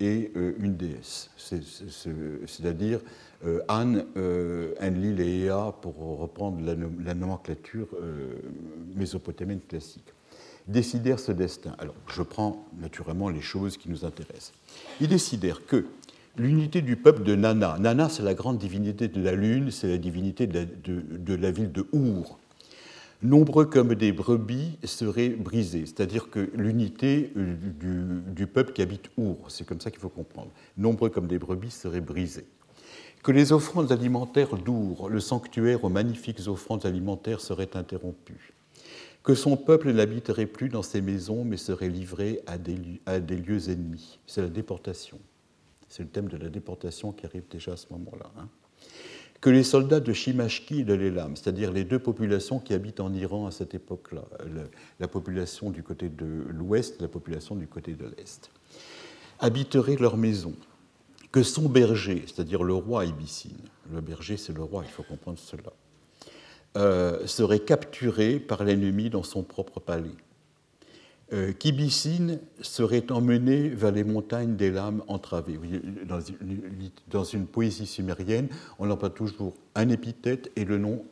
et euh, une déesse, c'est-à-dire euh, An, euh, Enlil et Ea pour reprendre la, nomenclature mésopotamienne classique. Décidèrent ce destin. Alors, je prends naturellement les choses qui nous intéressent. Ils décidèrent que l'unité du peuple de Nana, Nana c'est la grande divinité de la lune, c'est la divinité de la, de la ville de Our, nombreux comme des brebis seraient brisés, c'est-à-dire que l'unité euh, du, peuple qui habite Our, c'est comme ça qu'il faut comprendre, nombreux comme des brebis seraient brisés. Que les offrandes alimentaires d'Our, le sanctuaire aux magnifiques offrandes alimentaires, seraient interrompues. Que son peuple n'habiterait plus dans ses maisons, mais serait livré à des, lieux ennemis. C'est la déportation. C'est le thème de la déportation qui arrive déjà à ce moment-là. Hein que les soldats de Shimashki et de l'Elam, c'est-à-dire les deux populations qui habitent en Iran à cette époque-là, la population du côté de l'ouest, la population du côté de l'est, habiteraient leurs maisons, que son berger, c'est-à-dire le roi Ibicine, le berger c'est le roi, il faut comprendre cela, euh, serait capturé par l'ennemi dans son propre palais euh, Kibicine serait emmené vers les montagnes des lames entravées. Dans une, poésie sumérienne, on emploie toujours un épithète et le nom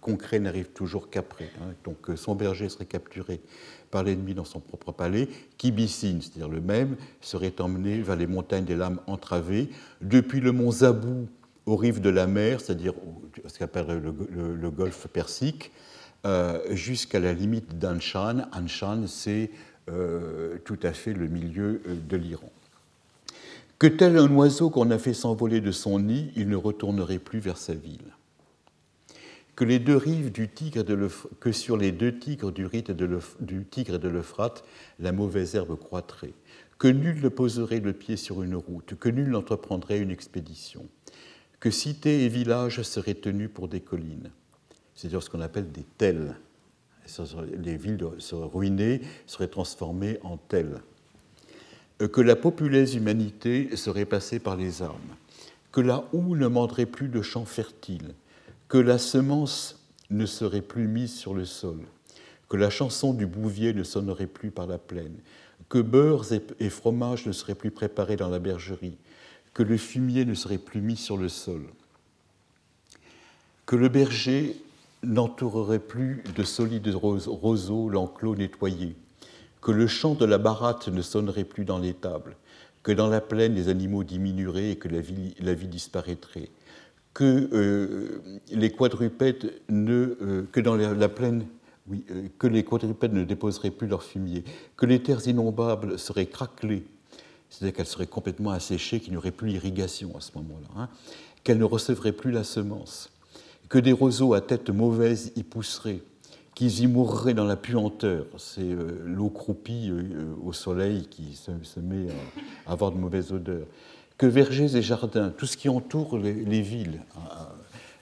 concret n'arrive toujours qu'après. Hein. Donc euh, son berger serait capturé par l'ennemi dans son propre palais. Kibicine, c'est-à-dire le même, serait emmené vers les montagnes des lames entravées, depuis le mont Zabou aux rives de la mer, c'est-à-dire ce qu'appelle le, golfe Persique, euh, jusqu'à la limite d'Anshan. Anshan, c'est euh, tout à fait le milieu euh, de l'Iran. Que tel un oiseau qu'on a fait s'envoler de son nid, il ne retournerait plus vers sa ville. Que, les deux rives du tigre que sur les deux tigres du, rite du tigre et de l'Euphrate, la mauvaise herbe croîtrait. que nul ne poserait le pied sur une route, que nul n'entreprendrait une expédition, que cités et villages seraient tenus pour des collines, c'est-à-dire ce qu'on appelle des tels. Les villes seraient ruinées, seraient transformées en tels. Euh, que la populeuse humanité serait passée par les armes, que la houe ne manderait plus de champs fertiles, que la semence ne serait plus mise sur le sol, que la chanson du bouvier ne sonnerait plus par la plaine, que beurres et fromages ne seraient plus préparés dans la bergerie, que le fumier ne serait plus mis sur le sol, que le berger n'entourerait plus de solides roseaux l'enclos nettoyé, que le chant de la baratte ne sonnerait plus dans les tables, que dans la plaine les animaux diminueraient et que la vie, la vie disparaîtrait, que euh, les quadrupèdes ne, euh, que dans la, plaine, oui, euh, que les quadrupèdes ne déposeraient plus leur fumier, que les terres innombrables seraient craquelées, c'est-à-dire qu'elles seraient complètement asséchées, qu'il n'y aurait plus d'irrigation à ce moment-là, hein, qu'elles ne recevraient plus la semence, que des roseaux à tête mauvaise y pousseraient, qu'ils y mourraient dans la puanteur. C'est euh, l'eau croupie euh, au soleil qui se, met à avoir de mauvaises odeurs. Que vergers et jardins, tout ce qui entoure les, villes, euh,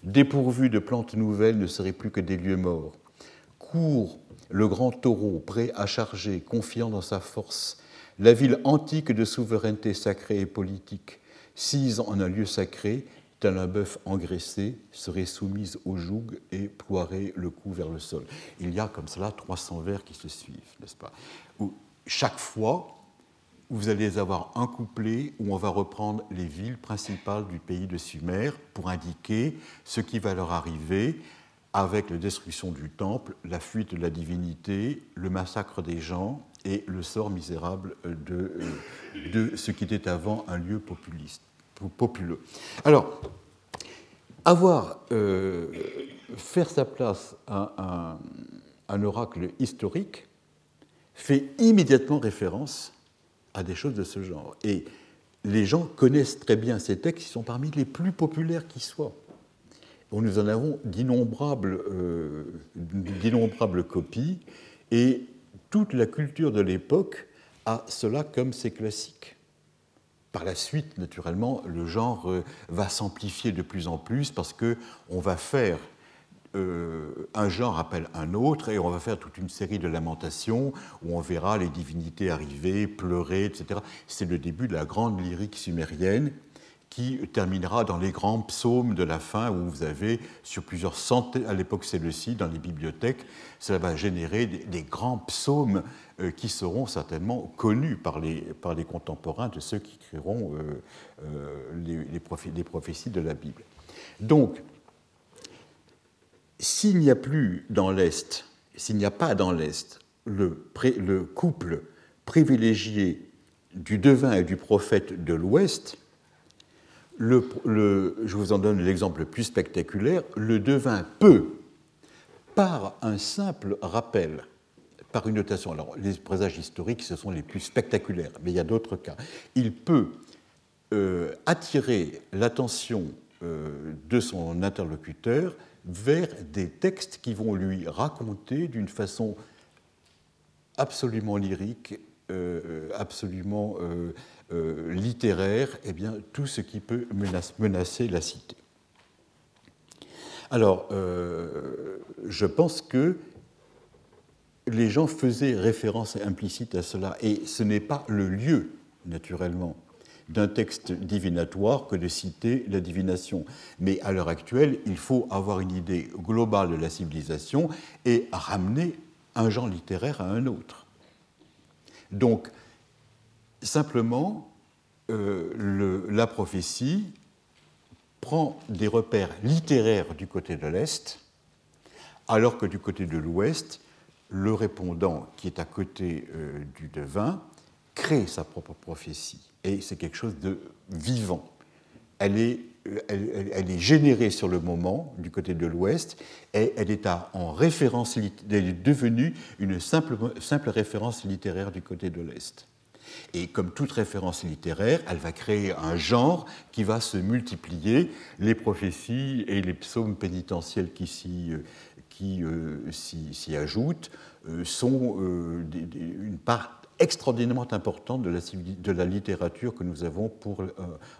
dépourvus de plantes nouvelles, ne seraient plus que des lieux morts. Court le grand taureau, prêt à charger, confiant dans sa force, la ville antique de souveraineté sacrée et politique, sise en un lieu sacré, tel un bœuf engraissé, serait soumise au joug et ploierait le cou vers le sol. Il y a comme cela 300 vers qui se suivent, n'est-ce pas? Chaque fois, vous allez avoir un couplet où on va reprendre les villes principales du pays de Sumer pour indiquer ce qui va leur arriver avec la destruction du temple, la fuite de la divinité, le massacre des gens et le sort misérable de ce qui était avant un lieu populiste populeux. Alors, avoir, euh, faire sa place à un, oracle historique fait immédiatement référence à des choses de ce genre. Et les gens connaissent très bien ces textes, ils sont parmi les plus populaires qui soient. Nous en avons d'innombrables euh, copies, et toute la culture de l'époque a cela comme ses classiques. Par la suite, naturellement, le genre euh, va s'amplifier de plus en plus parce que on va faire euh, un genre appelle un autre et on va faire toute une série de lamentations où on verra les divinités arriver, pleurer, etc. C'est le début de la grande lyrique sumérienne qui terminera dans les grands psaumes de la fin, où vous avez sur plusieurs centaines, à l'époque c'est le ci, dans les bibliothèques, cela va générer des, grands psaumes euh, qui seront certainement connus par les, par les contemporains de ceux qui créeront euh, euh, les, prophéties de la Bible. Donc, s'il n'y a plus dans l'Est, s'il n'y a pas dans l'Est le, le couple privilégié du devin et du prophète de l'Ouest, je vous en donne l'exemple le plus spectaculaire, le devin peut, par un simple rappel, par une notation, alors les présages historiques, ce sont les plus spectaculaires, mais il y a d'autres cas, il peut euh, attirer l'attention euh, de son interlocuteur vers des textes qui vont lui raconter d'une façon absolument lyrique, euh, absolument euh, littéraire, eh bien, tout ce qui peut menacer la cité. Alors, euh, je pense que les gens faisaient référence implicite à cela, et ce n'est pas le lieu, naturellement, d'un texte divinatoire que de citer la divination. Mais à l'heure actuelle, il faut avoir une idée globale de la civilisation et ramener un genre littéraire à un autre. Donc, Simplement, euh, la prophétie prend des repères littéraires du côté de l'Est, alors que du côté de l'Ouest, le répondant qui est à côté euh, du devin crée sa propre prophétie. Et c'est quelque chose de vivant. Elle est, euh, générée sur le moment du côté de l'Ouest et elle est en référence, elle est devenue une simple, simple référence littéraire du côté de l'Est. Et comme toute référence littéraire, elle va créer un genre qui va se multiplier. Les prophéties et les psaumes pénitentiels qui s'y qui, euh, ajoutent euh, sont euh, une part extraordinairement importante de la, littérature que nous avons pour, euh,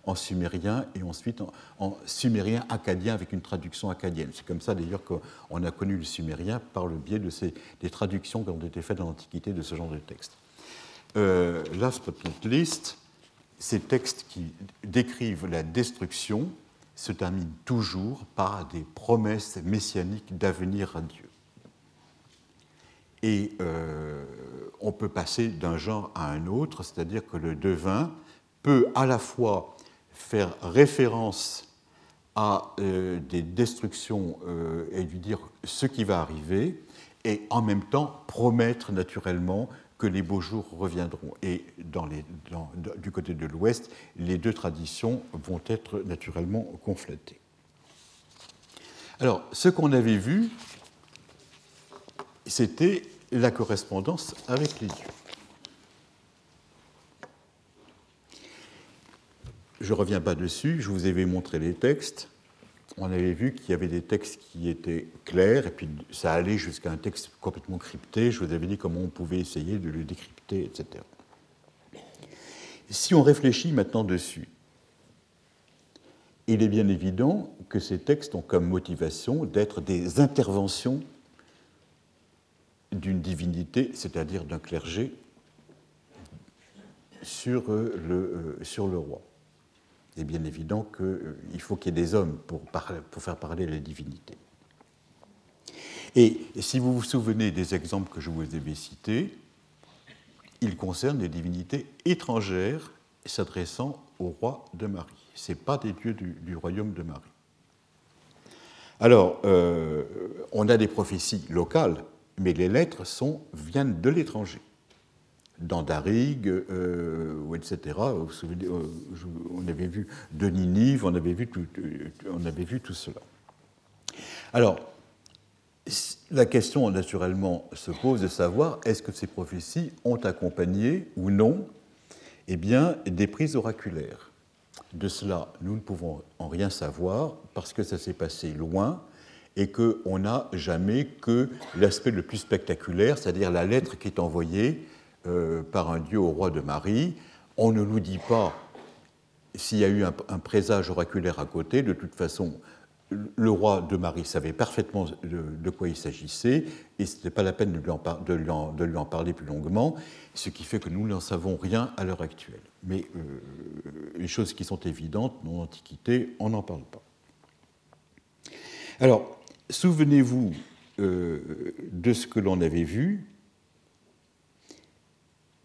en sumérien et ensuite en, sumérien acadien avec une traduction acadienne. C'est comme ça d'ailleurs qu'on a connu le sumérien par le biais de ces, des traductions qui ont été faites dans l'Antiquité de ce genre de textes. Euh, last but not least, ces textes qui décrivent la destruction se terminent toujours par des promesses messianiques d'avenir à Dieu. Et euh, on peut passer d'un genre à un autre, c'est-à-dire que le devin peut à la fois faire référence à euh, des destructions euh, et lui dire ce qui va arriver, et en même temps promettre naturellement les beaux jours reviendront. Et du côté de l'Ouest, les deux traditions vont être naturellement conflatées. Alors, ce qu'on avait vu, c'était la correspondance avec les dieux. Je ne reviens pas dessus, je vous avais montré les textes. On avait vu qu'il y avait des textes qui étaient clairs, et puis ça allait jusqu'à un texte complètement crypté. Je vous avais dit comment on pouvait essayer de le décrypter, etc. Si on réfléchit maintenant dessus, il est bien évident que ces textes ont comme motivation d'être des interventions d'une divinité, c'est-à-dire d'un clergé, sur euh, le, euh, sur le roi. Il bien évident qu'il euh, faut qu'il y ait des hommes pour, faire parler la divinité. Et si vous vous souvenez des exemples que je vous avais cités, ils concernent des divinités étrangères s'adressant au roi de Marie. Ce n'est pas des dieux du, royaume de Marie. Alors, on a des prophéties locales mais les lettres sont, viennent de l'étranger. Dans Darig, euh, etc. Vous souvenez, euh, on avait vu de Ninive, on avait vu tout, on avait vu tout cela. Alors, la question naturellement se pose de savoir est-ce que ces prophéties ont accompagné ou non eh bien, des prises oraculaires. De cela, nous ne pouvons en rien savoir parce que ça s'est passé loin et qu'on n'a jamais que l'aspect le plus spectaculaire, c'est-à-dire la lettre qui est envoyée euh, par un dieu au roi de Marie. On ne nous dit pas s'il y a eu un, présage oraculaire à côté, de toute façon, le roi de Marie savait parfaitement de, quoi il s'agissait, et ce n'était pas la peine de lui, en parler plus longuement, ce qui fait que nous n'en savons rien à l'heure actuelle. Mais euh, les choses qui sont évidentes, dans l'Antiquité, on n'en parle pas. Alors, souvenez-vous euh, de ce que l'on avait vu.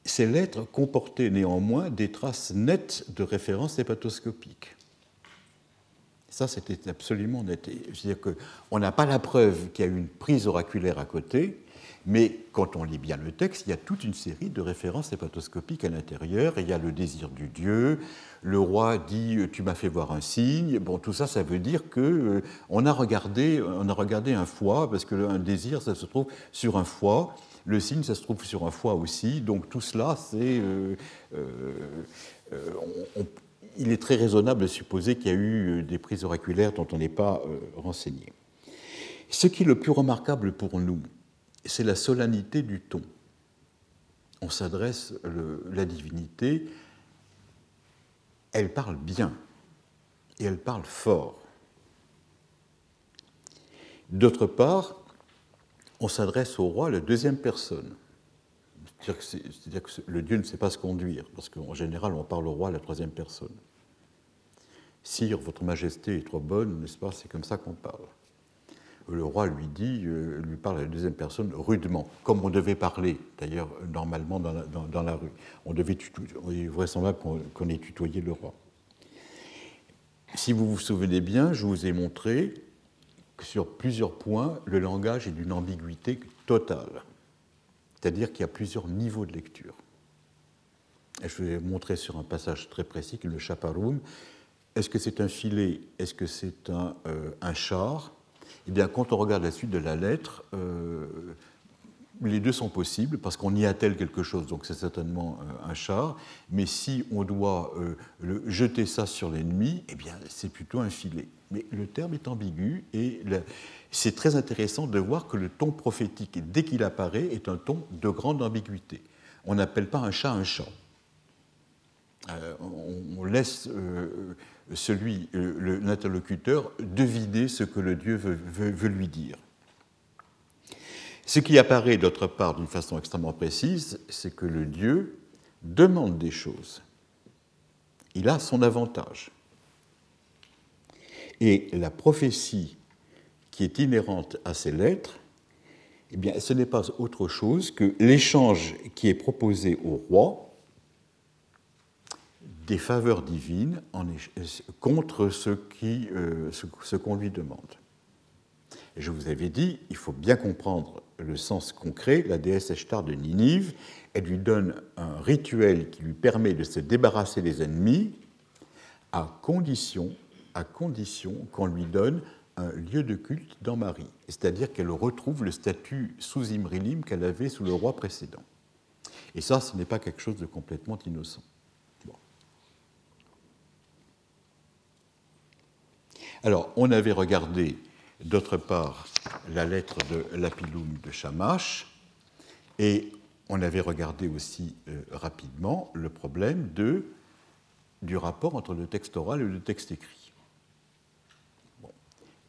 Ces lettres comportaient néanmoins des traces nettes de références hépatoscopiques. Ça, c'était absolument net. C'est-à-dire qu'on n'a pas la preuve qu'il y a une prise oraculaire à côté, mais quand on lit bien le texte, il y a toute une série de références hépatoscopiques à l'intérieur. Il y a le désir du Dieu, le roi dit Tu m'as fait voir un signe. Bon, tout ça, ça veut dire qu'on euh, a, a regardé un foie, parce qu'un désir, ça se trouve sur un foie. Le signe, ça se trouve sur un foie aussi. Donc tout cela, c'est. Euh, euh, il est très raisonnable de supposer qu'il y a eu des prises oraculaires dont on n'est pas renseigné. Ce qui est le plus remarquable pour nous, c'est la solennité du ton. On s'adresse, la divinité, elle parle bien et elle parle fort. D'autre part, on s'adresse au roi la deuxième personne. C'est-à-dire que, le Dieu ne sait pas se conduire, parce qu'en général, on parle au roi la troisième personne. Sire, votre majesté est trop bonne, n'est-ce pas? C'est comme ça qu'on parle le roi lui dit, euh, lui parle à la deuxième personne rudement, comme on devait parler d'ailleurs normalement dans la, rue. On devait il est vraisemblable qu'on ait tutoyé le roi. Si vous vous souvenez bien, je vous ai montré sur plusieurs points, le langage est d'une ambiguïté totale. C'est-à-dire qu'il y a plusieurs niveaux de lecture. Et je vous ai montré sur un passage très précis le chaparoum, est-ce que c'est un filet? Est-ce que c'est un, euh, un char? Eh bien, quand on regarde la suite de la lettre, euh, les deux sont possibles parce qu'on y attelle quelque chose, donc c'est certainement euh, un char. Mais si on doit euh, jeter ça sur l'ennemi, eh bien, c'est plutôt un filet. Mais le terme est ambigu et c'est très intéressant de voir que le ton prophétique, dès qu'il apparaît, est un ton de grande ambiguïté. on n'appelle pas un chat un chat. Euh, on, laisse celui, l'interlocuteur, deviner ce que le Dieu veut lui dire. Ce qui apparaît d'autre part d'une façon extrêmement précise, c'est que le Dieu demande des choses. Il a son avantage. Et la prophétie qui est inhérente à ces lettres, eh bien, ce n'est pas autre chose que l'échange qui est proposé au roi des faveurs divines contre ce euh, qu'on lui demande. Je vous avais dit, il faut bien comprendre le sens concret. La déesse Eshtar de Ninive, elle lui donne un rituel qui lui permet de se débarrasser des ennemis à condition, à condition qu'on lui donne un lieu de culte dans Marie, c'est-à-dire qu'elle retrouve le statut sous Imrilim qu'elle avait sous le roi précédent. Et ça, ce n'est pas quelque chose de complètement innocent. Alors, on avait regardé, d'autre part, la lettre de l'Apilum de Shamash, et on avait regardé aussi euh, rapidement le problème du rapport entre le texte oral et le texte écrit.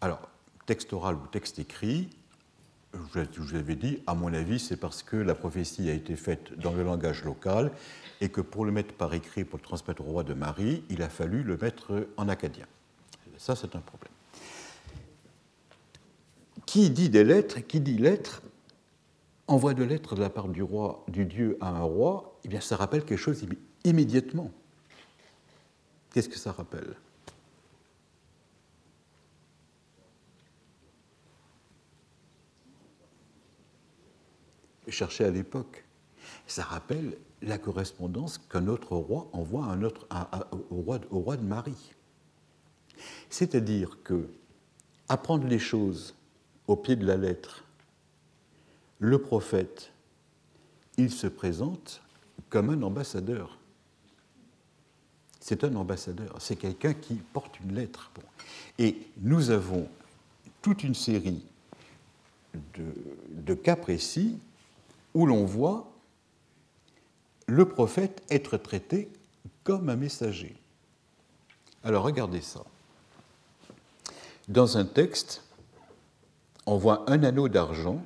Alors, texte oral ou texte écrit, je vous avais dit, à mon avis, c'est parce que la prophétie a été faite dans le langage local et que pour le mettre par écrit, pour le transmettre au roi de Marie, il a fallu le mettre en acadien. Ça, c'est un problème. Qui dit des lettres, qui dit lettres, envoie de lettres de la part du roi, du Dieu à un roi, eh bien, ça rappelle quelque chose immédiatement. Qu'est-ce que ça rappelle? Cherchez à l'époque. Ça rappelle la correspondance qu'un autre roi envoie un autre, au, roi, au roi de Marie. C'est-à-dire que apprendre les choses au pied de la lettre, le prophète, il se présente comme un ambassadeur. C'est un ambassadeur, c'est quelqu'un qui porte une lettre. Et nous avons toute une série de, cas précis où l'on voit le prophète être traité comme un messager. Alors regardez ça. Dans un texte, on voit un anneau d'argent.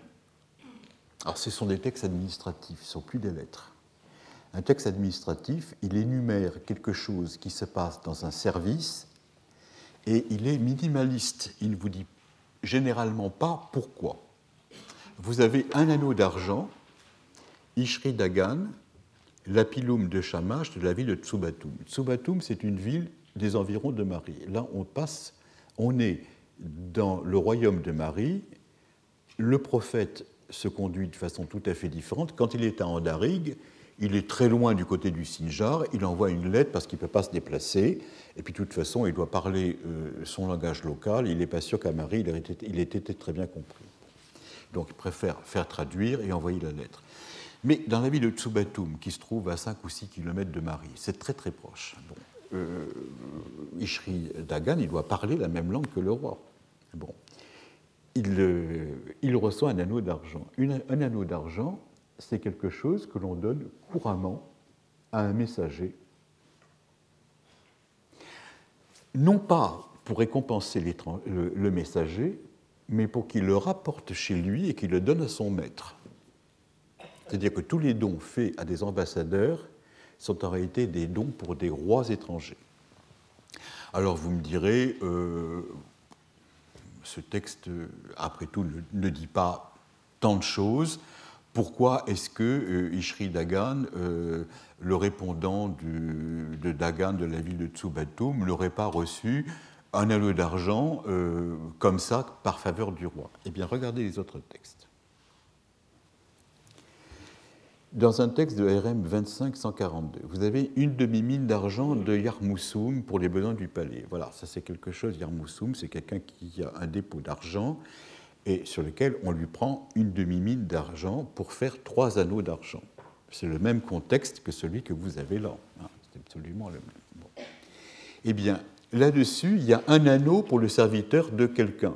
Alors ce sont des textes administratifs, ce ne sont plus des lettres. Un texte administratif, il énumère quelque chose qui se passe dans un service et il est minimaliste. Il ne vous dit généralement pas pourquoi. Vous avez un anneau d'argent, Ishri Dagan, l'apilum de Shamash de la ville de Tsubatum. Tsubatum, c'est une ville des environs de Marie. Là, on passe, on est dans le royaume de Marie, le prophète se conduit de façon tout à fait différente. Quand il est à Andarig, il est très loin du côté du Sinjar, il envoie une lettre parce qu'il ne peut pas se déplacer, et puis de toute façon, il doit parler euh, son langage local, il n'est pas sûr qu'à Marie, il ait, été, très bien compris. Donc il préfère faire traduire et envoyer la lettre. Mais dans la ville de Tsubatum, qui se trouve à 5 ou 6 kilomètres de Marie, c'est très très proche. Euh, Ishri Dagan, il doit parler la même langue que le roi. Bon. Il, euh, reçoit un anneau d'argent. Un anneau d'argent, c'est quelque chose que l'on donne couramment à un messager. Non pas pour récompenser le messager, mais pour qu'il le rapporte chez lui et qu'il le donne à son maître. C'est-à-dire que tous les dons faits à des ambassadeurs sont en réalité des dons pour des rois étrangers. Alors vous me direz, euh, ce texte, après tout, ne, dit pas tant de choses. Pourquoi est-ce que euh, Ishri Dagan, euh, le répondant de Dagan de la ville de Tsubatum, ne l'aurait pas reçu un anneau d'argent comme ça par faveur du roi? Eh bien, regardez les autres textes. Dans un texte de RM 2542, vous avez une demi-mine d'argent de Yarmoussoum pour les besoins du palais. Voilà, ça c'est quelque chose. Yarmoussoum, c'est quelqu'un qui a un dépôt d'argent et sur lequel on lui prend une demi-mine d'argent pour faire trois anneaux d'argent. C'est le même contexte que celui que vous avez là. Hein, c'est absolument le même. Eh bien, là-dessus, il y a un anneau pour le serviteur de quelqu'un.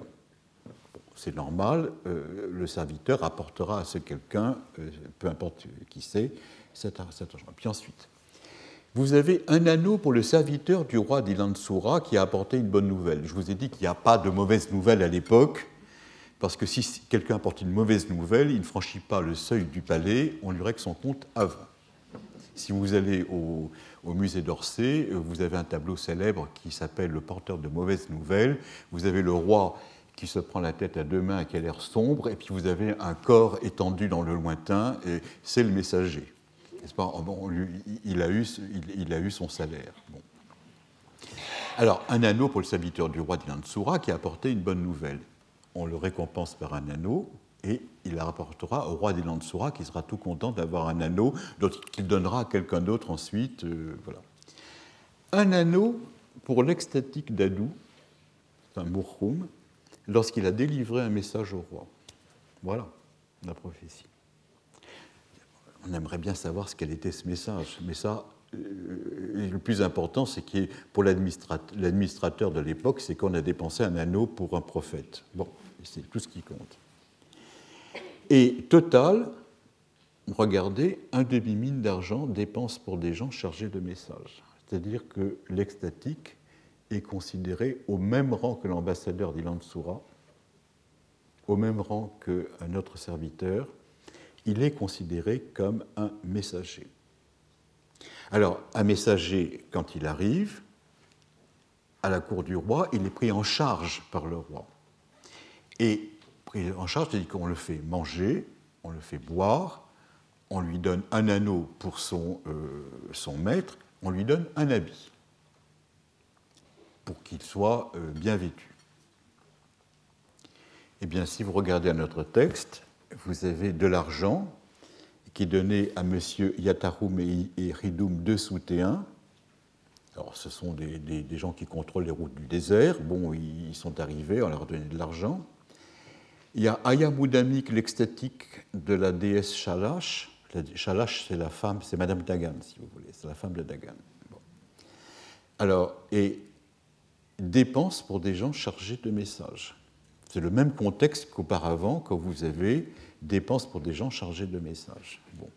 C'est normal, le serviteur apportera à ce quelqu'un, peu importe qui c'est, cet, argent. Puis ensuite, vous avez un anneau pour le serviteur du roi d'Ilansura qui a apporté une bonne nouvelle. Je vous ai dit qu'il n'y a pas de mauvaise nouvelle à l'époque, parce que si quelqu'un apporte une mauvaise nouvelle, il ne franchit pas le seuil du palais, on lui règle son compte avant. Si vous allez au, musée d'Orsay, vous avez un tableau célèbre qui s'appelle Le porteur de mauvaises nouvelles. Vous avez le roi qui se prend la tête à deux mains et qui a l'air sombre, et puis vous avez un corps étendu dans le lointain, et c'est le messager. Oh, il, a eu, il, a eu, son salaire. Alors, un anneau pour le serviteur du roi d'Inansura qui a apporté une bonne nouvelle. On le récompense par un anneau et il la rapportera au roi d'Inansura qui sera tout content d'avoir un anneau qu'il donnera à quelqu'un d'autre ensuite. Euh, voilà. Un anneau pour l'extatique d'Adou, un Mourroum, lorsqu'il a délivré un message au roi. Voilà la prophétie on aimerait bien savoir ce qu'elle était ce message. Mais ça, euh, le plus important, c'est que pour l'administrateur de l'époque, c'est qu'on a dépensé un anneau pour un prophète. Bon, c'est tout ce qui compte. Et total, regardez, un demi-mine d'argent dépense pour des gens chargés de messages. C'est-à-dire que l'extatique est considéré au même rang que l'ambassadeur d'Ilan Soura, au même rang qu'un autre serviteur, il est considéré comme un messager. Alors, un messager, quand il arrive à la cour du roi, il est pris en charge par le roi. Et pris en charge, c'est-à-dire qu'on le fait manger, on le fait boire, on lui donne un anneau pour son, euh, son maître, on lui donne un habit pour qu'il soit euh, bien vêtu. Eh bien, si vous regardez à notre texte, vous avez de l'argent qui est donné à M. Yataroum et, Ridoum de Soutéen. Alors, ce sont des, gens qui contrôlent les routes du désert. Bon, ils sont arrivés, on leur a donné de l'argent. Il y a Ayamoudamik, l'extatique de la déesse Shalash. Shalash, c'est la femme, c'est Madame Dagan, si vous voulez, c'est la femme de Dagan. Alors, et dépenses pour des gens chargés de messages. C'est le même contexte qu'auparavant, quand vous avez dépenses pour des gens chargés de messages. Bon.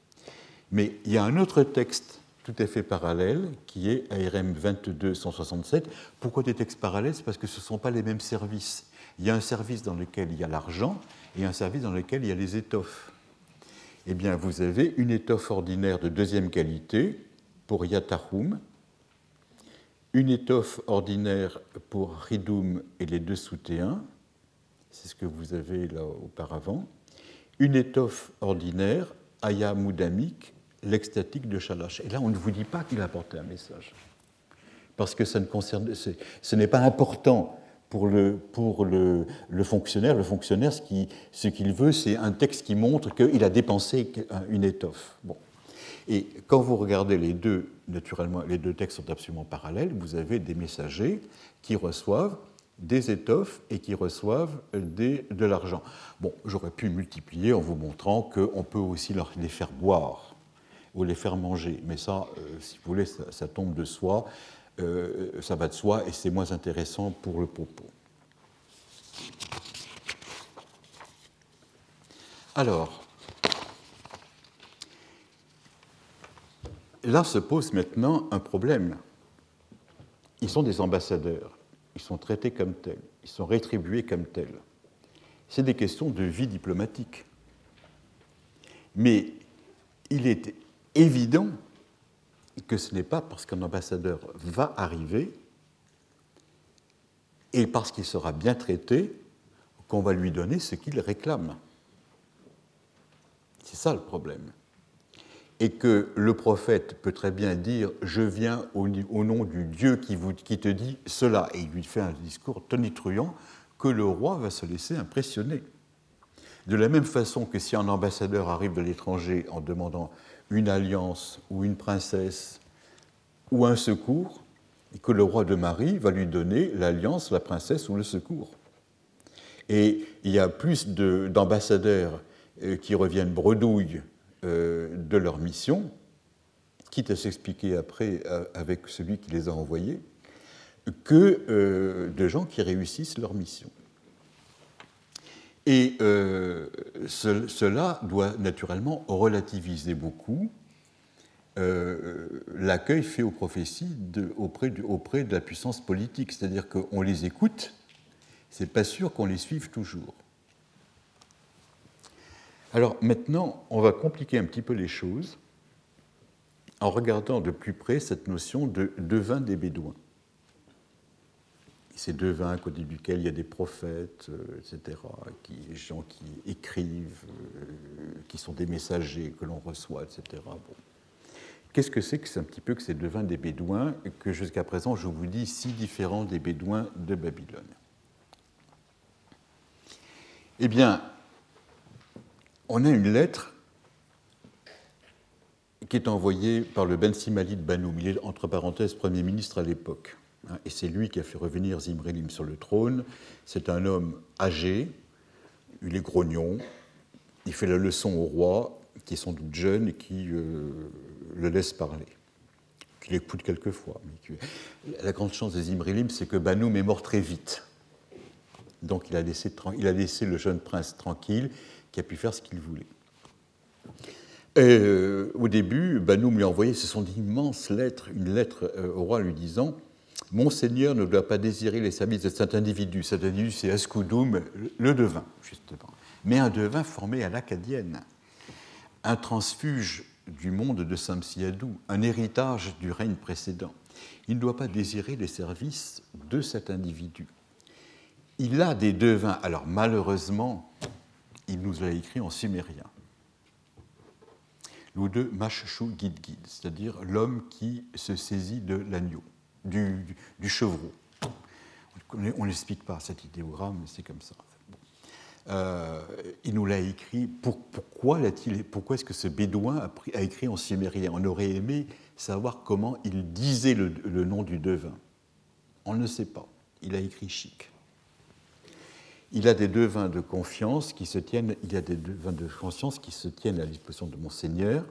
Mais il y a un autre texte tout à fait parallèle qui est ARM 22-167. Pourquoi des textes parallèles? C'est parce que ce ne sont pas les mêmes services. Il y a un service dans lequel il y a l'argent et un service dans lequel il y a les étoffes. Eh bien, vous avez une étoffe ordinaire de deuxième qualité pour Yatahum, une étoffe ordinaire pour Ridum et les deux soutéens, c'est ce que vous avez là auparavant, une étoffe ordinaire, Aya Moudamik, l'extatique de Shalash. Et là, on ne vous dit pas qu'il a apporté un message. Parce que ça ne concerne, ce n'est pas important pour, le, pour le, le, fonctionnaire. Le fonctionnaire, ce qu'il veut, c'est un texte qui montre qu'il a dépensé une étoffe. Bon. Et quand vous regardez les deux, naturellement, les deux textes sont absolument parallèles, vous avez des messagers qui reçoivent des étoffes et qui reçoivent de l'argent. Bon, j'aurais pu multiplier en vous montrant qu'on peut aussi les faire boire ou les faire manger, mais ça, euh, si vous voulez, ça, tombe de soi, euh, ça va de soi et c'est moins intéressant pour le propos. Alors, là se pose maintenant un problème. Ils sont des ambassadeurs ils sont traités comme tels, ils sont rétribués comme tels. C'est des questions de vie diplomatique. Mais il est évident que ce n'est pas parce qu'un ambassadeur va arriver et parce qu'il sera bien traité qu'on va lui donner ce qu'il réclame. C'est ça le problème et que le prophète peut très bien dire Je viens au, nom du Dieu qui, vous, qui, te dit cela, et il lui fait un discours tonitruant que le roi va se laisser impressionner. De la même façon que si un ambassadeur arrive de l'étranger en demandant une alliance ou une princesse ou un secours, et que le roi de Marie va lui donner l'alliance, la princesse ou le secours. Et il y a plus d'ambassadeurs euh, qui reviennent bredouilles de leur mission, quitte à s'expliquer après euh, avec celui qui les a envoyés, que euh, de gens qui réussissent leur mission. Et cela doit naturellement relativiser beaucoup l'accueil fait aux prophéties auprès, auprès de la puissance politique. C'est-à-dire qu'on les écoute, c'est pas sûr qu'on les suive toujours. Alors maintenant, on va compliquer un petit peu les choses en regardant de plus près cette notion de devin des Bédouins. Ces devins à côté duquel il y a des prophètes, euh, etc., des gens qui écrivent, euh, qui sont des messagers que l'on reçoit, etc. Qu'est-ce que c'est que c'est un petit peu que ces devins des Bédouins, que jusqu'à présent je vous dis si différents des Bédouins de Babylone? Eh bien, on a une lettre qui est envoyée par le Ben Simali de Banoum. Il est, entre parenthèses, Premier ministre à l'époque. Hein, et c'est lui qui a fait revenir Zimrelim sur le trône. C'est un homme âgé, il est grognon, il fait la leçon au roi, qui est sans doute jeune et qui euh, le laisse parler. Qui l'écoute quelquefois. La grande chance de Zimrilim, c'est que Banoum est mort très vite. Donc il a laissé le jeune prince tranquille qui a pu faire ce qu'il voulait. Euh, au début, Banoum lui a envoyé, c'est son immense lettre, une lettre euh, au roi lui disant Monseigneur ne doit pas désirer les services de cet individu. Cet individu, c'est Askoudoum, le devin, justement. Mais un devin formé à l'acadienne, un transfuge du monde de Samsiadou, un héritage du règne précédent. Il ne doit pas désirer les services de cet individu. Il a des devins. Alors malheureusement, il nous a écrit en sumérien. L'ou de Mashshu Gidgid, c'est-à-dire l'homme qui se saisit de l'agneau, du, chevreau. On n'explique pas cet idéogramme, mais c'est comme ça. Euh, il nous l'a écrit. pourquoi, pourquoi est-ce que ce bédouin a, écrit en sumérien? On aurait aimé savoir comment il disait le, le nom du devin. On ne sait pas. Il a écrit chic il a des devins de confiance qui se tiennent, il a des de conscience qui se tiennent à disposition de Monseigneur,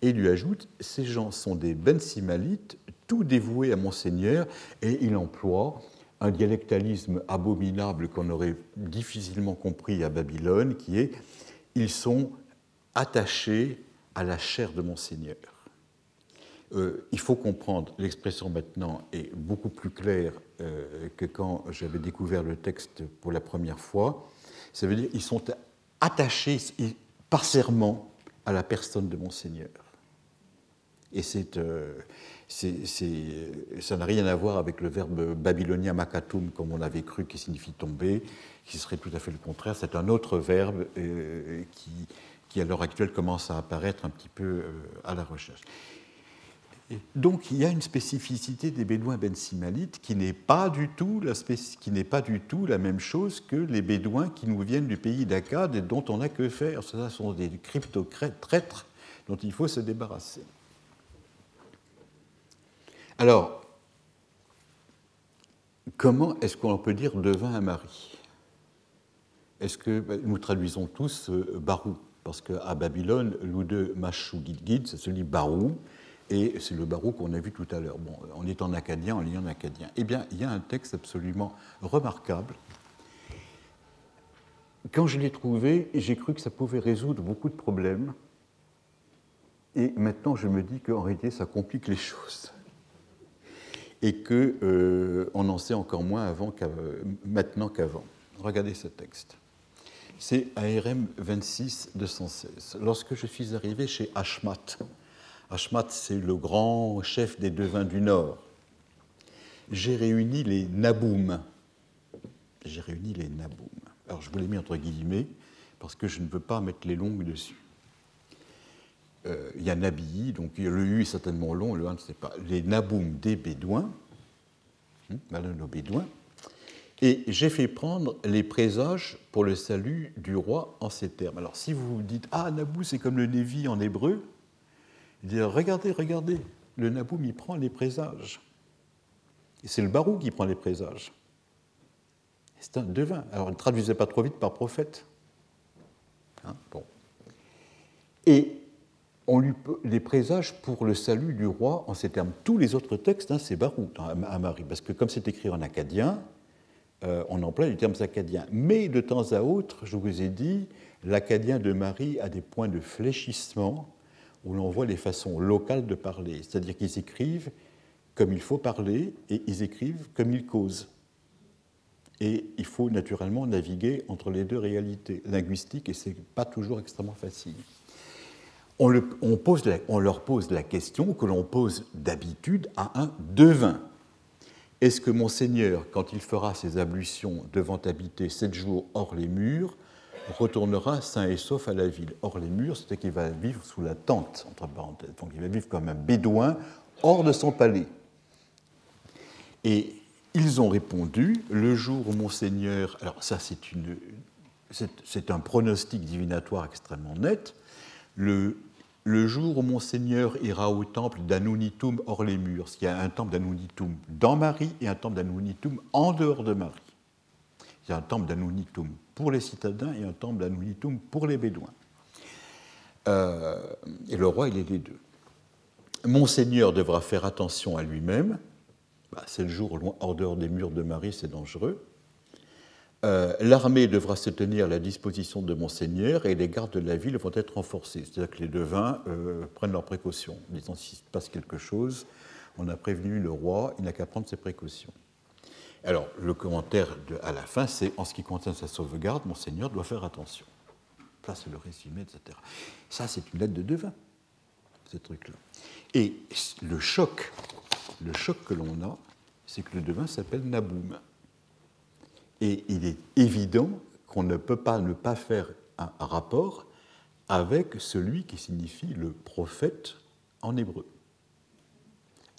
et lui ajoute Ces gens sont des bensimalites, tout dévoués à Monseigneur, et il emploie un dialectalisme abominable qu'on aurait difficilement compris à Babylone, qui est Ils sont attachés à la chair de Monseigneur. Euh, il faut comprendre, l'expression maintenant est beaucoup plus claire euh, que quand j'avais découvert le texte pour la première fois. Ça veut dire qu'ils sont attachés par serment à la personne de Monseigneur. Et c'est, euh, ça n'a rien à voir avec le verbe babylonien makatum, comme on avait cru, qui signifie tomber, qui serait tout à fait le contraire. C'est un autre verbe qui, à l'heure actuelle, commence à apparaître un petit peu à la recherche. Donc il y a une spécificité des Bédouins bensimalites qui n'est pas, du tout la pas du tout la même chose que les Bédouins qui nous viennent du pays d'Akkad et dont on n'a que faire. Ce sont des crypto-traîtres dont il faut se débarrasser. Alors, comment est-ce qu'on peut dire devin à Marie Est-ce que ben, nous traduisons tous euh, Barou? Parce qu'à Babylone, l'Oude Machou Gidgid, c'est celui Barou et c'est le barreau qu'on a vu tout à l'heure. Bon, on est en acadien, en liant en acadien. Eh bien, il y a un texte absolument remarquable. Quand je l'ai trouvé, j'ai cru que ça pouvait résoudre beaucoup de problèmes. Et maintenant, je me dis qu'en réalité, ça complique les [LAUGHS] choses. Et qu'on euh, en sait encore moins avant maintenant qu'avant. Regardez ce texte. C'est ARM 26 216. Lorsque je suis arrivé chez Ashmat, Ashmat, c'est le grand chef des devins du Nord. J'ai réuni les Naboum. J'ai réuni les Naboum. Alors je vous l'ai mis entre guillemets parce que je ne veux pas mettre les longues dessus. Euh, il y a Nabi, donc le U est certainement long, le 1 ne sait pas. Les Naboum des Bédouins, hein, nos Bédouins, et j'ai fait prendre les présages pour le salut du roi en ces termes. Alors si vous vous dites Ah, Nabou, c'est comme le Névi en hébreu, il dit Regardez, regardez, le Naboum, il prend les présages. Et c'est le Barou qui prend les présages. C'est un devin. Alors, ne traduisait pas trop vite par prophète. Hein. Et on lui, les présages pour le salut du roi en ces termes. Tous les autres textes, hein, c'est Barou à Marie, parce que comme c'est écrit en acadien, euh, on emploie les termes acadiens. Mais de temps à autre, je vous ai dit, l'acadien de Marie a des points de fléchissement où l'on voit les façons locales de parler. C'est-à-dire qu'ils écrivent comme il faut parler et ils écrivent comme ils causent. Et il faut naturellement naviguer entre les deux réalités linguistiques et ce n'est pas toujours extrêmement facile. On, on leur pose la question que l'on pose d'habitude à un devin. Est-ce que Monseigneur, quand il fera ses ablutions devant habiter sept jours hors les murs, retournera sain et sauf à la ville Hors les murs, c'est qu'il va vivre sous la tente, entre parenthèses. Donc il va vivre comme un bédouin hors de son palais. Et ils ont répondu, le jour où Monseigneur, alors ça c'est, un pronostic divinatoire extrêmement net, le jour où Monseigneur ira au temple d'Anunitum hors les murs, il y a un temple d'Anunitum dans Marie et un temple d'Anunitum en dehors de Marie. Il y a un temple d'Anunitum pour les citadins et un temple d'Anunitum pour les Bédouins. Euh, et le roi, il est les deux. Monseigneur devra faire attention à lui-même. Bah, c'est le jour hors dehors des murs de Marie, c'est dangereux. Euh, l'armée devra se tenir à la disposition de Monseigneur et les gardes de la ville vont être renforcés. C'est-à-dire que les devins euh, prennent leurs précautions, disant s'il se passe quelque chose, on a prévenu le roi, il n'a qu'à prendre ses précautions. Alors, le commentaire à la fin, c'est en ce qui concerne sa sauvegarde, Monseigneur doit faire attention. Ça, c'est le résumé, etc. Ça, c'est une lettre de devin, ce truc-là. Et le choc, le choc que l'on a, c'est que le devin s'appelle Naboum. Et il est évident qu'on ne peut pas ne pas faire un rapport avec celui qui signifie le prophète en hébreu.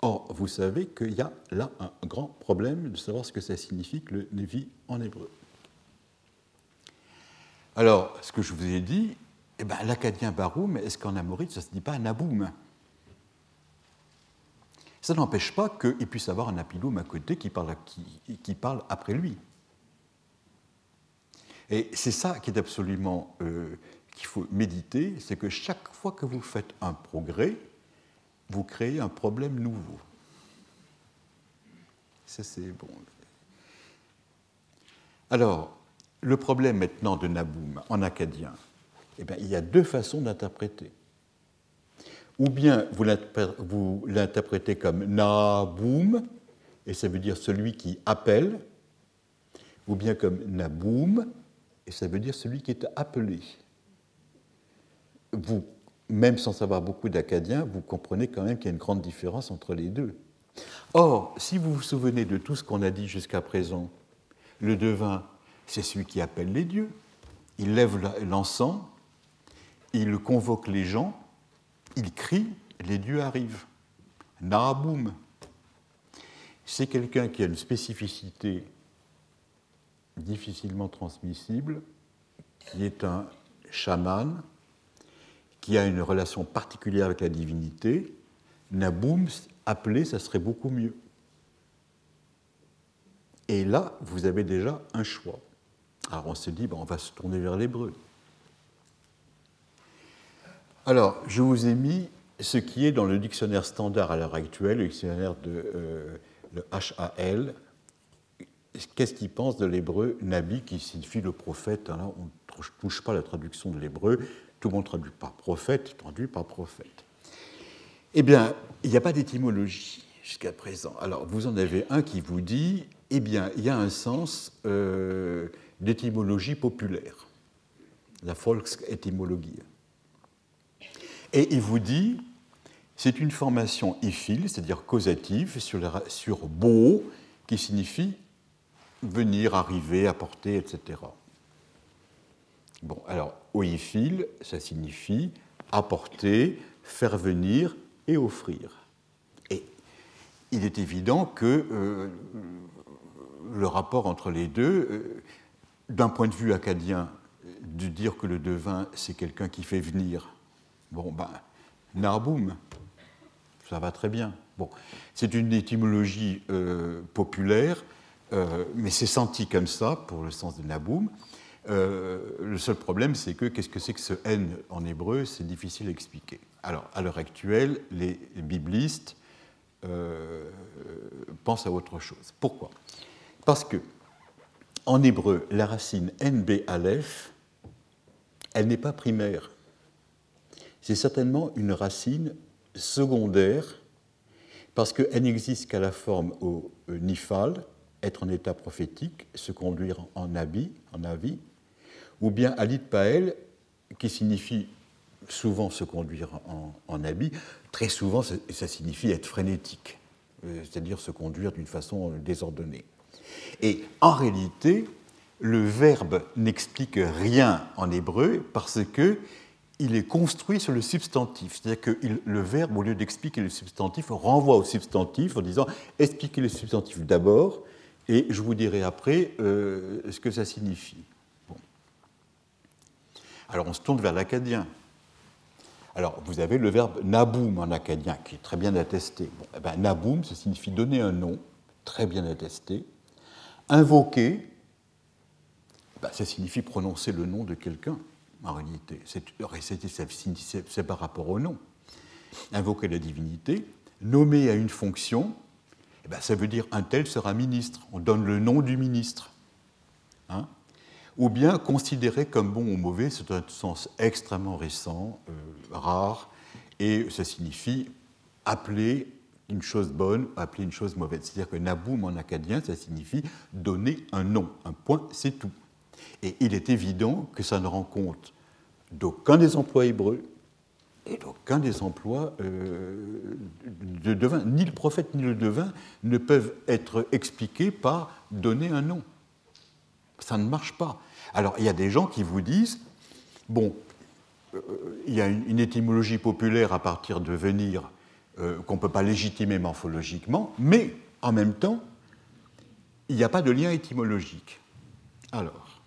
Or, vous savez qu'il y a là un grand problème de savoir ce que ça signifie que le Névi en hébreu. Alors, ce que je vous ai dit, eh ben, l'acadien Baroum, est-ce qu'en amorite, ça ne se dit pas Naboum? Ça n'empêche pas qu'il puisse avoir un apiloum à côté qui parle, qui parle après lui. Et c'est ça qui est absolument euh, qu'il faut méditer, c'est que chaque fois que vous faites un progrès, vous créez un problème nouveau. Ça, c'est bon. Alors, le problème maintenant de Naboum en acadien, eh bien, il y a deux façons d'interpréter. Ou bien vous l'interprétez comme Naboum, et ça veut dire celui qui appelle, ou bien comme Naboum, et ça veut dire celui qui est appelé. Vous, même sans savoir beaucoup d'acadien, vous comprenez quand même qu'il y a une grande différence entre les deux. Or, si vous vous souvenez de tout ce qu'on a dit jusqu'à présent, le devin, c'est celui qui appelle les dieux. Il lève l'encens, il convoque les gens, il crie, les dieux arrivent. Naaboum. C'est quelqu'un qui a une spécificité difficilement transmissible, qui est un chaman, qui a une relation particulière avec la divinité, Naboum, appelé, ça serait beaucoup mieux. Et là, vous avez déjà un choix. Alors on se dit, on va se tourner vers l'hébreu. Alors, je vous ai mis ce qui est dans le dictionnaire standard à l'heure actuelle, le dictionnaire de euh, le HAL, qu'est-ce qu'il pense de l'hébreu Nabi, qui signifie le prophète hein, On ne touche pas la traduction de l'hébreu, tout le monde traduit par prophète, traduit par prophète. Eh bien, il n'y a pas d'étymologie jusqu'à présent. Alors, vous en avez un qui vous dit, eh bien, il y a un sens euh, d'étymologie populaire, la Volksétymologie. Et il vous dit, c'est une formation iphile, c'est-à-dire causative, sur, sur beau, qui signifie venir, arriver, apporter, etc. Bon, alors, oïphile, ça signifie apporter, faire venir et offrir. Et il est évident que euh, le rapport entre les deux, euh, d'un point de vue acadien, de dire que le devin, c'est quelqu'un qui fait venir, bon, ben, narboum, ça va très bien. Bon, c'est une étymologie euh, populaire mais c'est senti comme ça pour le sens de Naboum. Euh, le seul problème, c'est que qu'est-ce que c'est que ce N en hébreu? C'est difficile à expliquer. Alors, à l'heure actuelle, les biblistes euh, pensent à autre chose. Pourquoi? Parce que en hébreu, la racine NB Aleph, elle n'est pas primaire. C'est certainement une racine secondaire parce qu'elle n'existe qu'à la forme au euh, nifal, être en état prophétique, se conduire en habit, en avis, ou bien alit pael, qui signifie souvent se conduire en, habit, très souvent ça, signifie être frénétique, euh, c'est-à-dire se conduire d'une façon désordonnée. Et en réalité, le verbe n'explique rien en hébreu parce que il est construit sur le substantif. C'est-à-dire que le verbe, au lieu d'expliquer le substantif, renvoie au substantif en disant expliquez le substantif d'abord et je vous dirai après euh, ce que ça signifie. Alors on se tourne vers l'acadien. Alors vous avez le verbe naboum en acadien qui est très bien attesté. Eh ben, naboum, ça signifie donner un nom, très bien attesté. Invoquer, ben, ça signifie prononcer le nom de quelqu'un, en réalité. C'est par rapport au nom. Invoquer la divinité, nommer à une fonction, eh ben, ça veut dire un tel sera ministre. On donne le nom du ministre. Hein? Ou bien considéré comme bon ou mauvais, c'est un sens extrêmement récent, euh, rare, et ça signifie appeler une chose bonne, appeler une chose mauvaise. C'est-à-dire que naboum en acadien, ça signifie donner un nom, un point, c'est tout. Et il est évident que ça ne rend compte d'aucun des emplois hébreux et d'aucun des emplois euh, de devin. Ni le prophète ni le devin ne peuvent être expliqués par donner un nom. Ça ne marche pas. Alors, il y a des gens qui vous disent, bon, euh, il y a une, étymologie populaire à partir de venir euh, qu'on ne peut pas légitimer morphologiquement, mais en même temps, il n'y a pas de lien étymologique. Alors,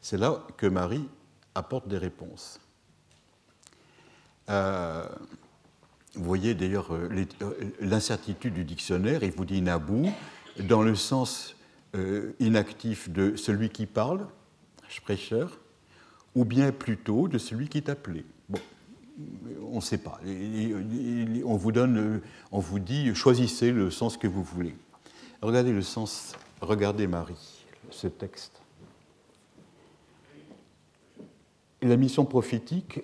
c'est là que Marie apporte des réponses. Euh, vous voyez d'ailleurs l'incertitude du dictionnaire, il vous dit Nabou, dans le sens inactif de celui qui parle, Sprecher, ou bien plutôt de celui qui appelé. Bon, on ne sait pas. On vous, donne, on vous dit choisissez le sens que vous voulez. Regardez le sens, regardez Marie, ce texte. La mission prophétique,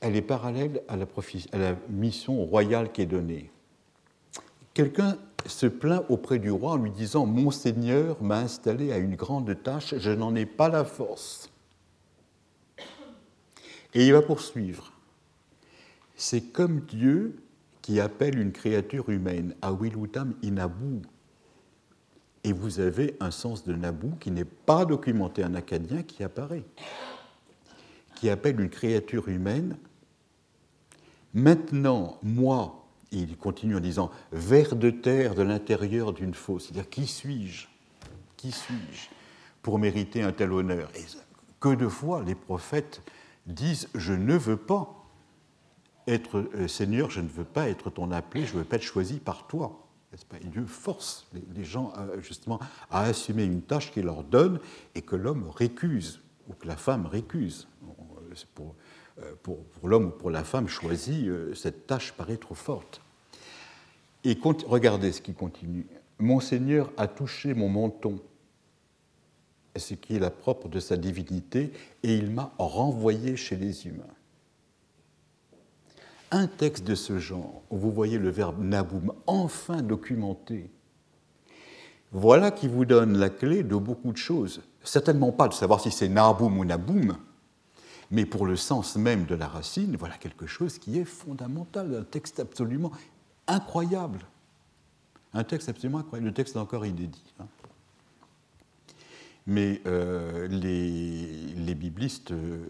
elle est parallèle à la, à la mission royale qui est donnée. Quelqu'un se plaint auprès du roi en lui disant Mon Seigneur m'a installé à une grande tâche, je n'en ai pas la force. Et il va poursuivre. C'est comme Dieu qui appelle une créature humaine, Awilutam Inabu. Et vous avez un sens de Nabou qui n'est pas documenté en acadien qui apparaît, qui appelle une créature humaine. Maintenant, moi, il continue en disant Vers de terre de l'intérieur d'une fosse. C'est-à-dire, qui suis-je? Qui suis-je pour mériter un tel honneur? Et que de fois les prophètes disent Je ne veux pas être euh, Seigneur, je ne veux pas être ton appelé, je ne veux pas être choisi par toi. Pas? Dieu force les, gens justement à assumer une tâche qu'il leur donne et que l'homme récuse, ou que la femme récuse. Pour, euh, pour, l'homme ou pour la femme choisie, euh, cette tâche paraît trop forte. Et regardez ce qui continue. Mon Seigneur a touché mon menton, ce qui est la propre de sa divinité, et il m'a renvoyé chez les humains. Un texte de ce genre, où vous voyez le verbe naboum enfin documenté, voilà qui vous donne la clé de beaucoup de choses. Certainement pas de savoir si c'est naboum ou naboum, mais pour le sens même de la racine, voilà quelque chose qui est fondamental, un texte absolument incroyable. Un texte absolument incroyable. Le texte est encore inédit. Hein. Mais euh, les, biblistes euh,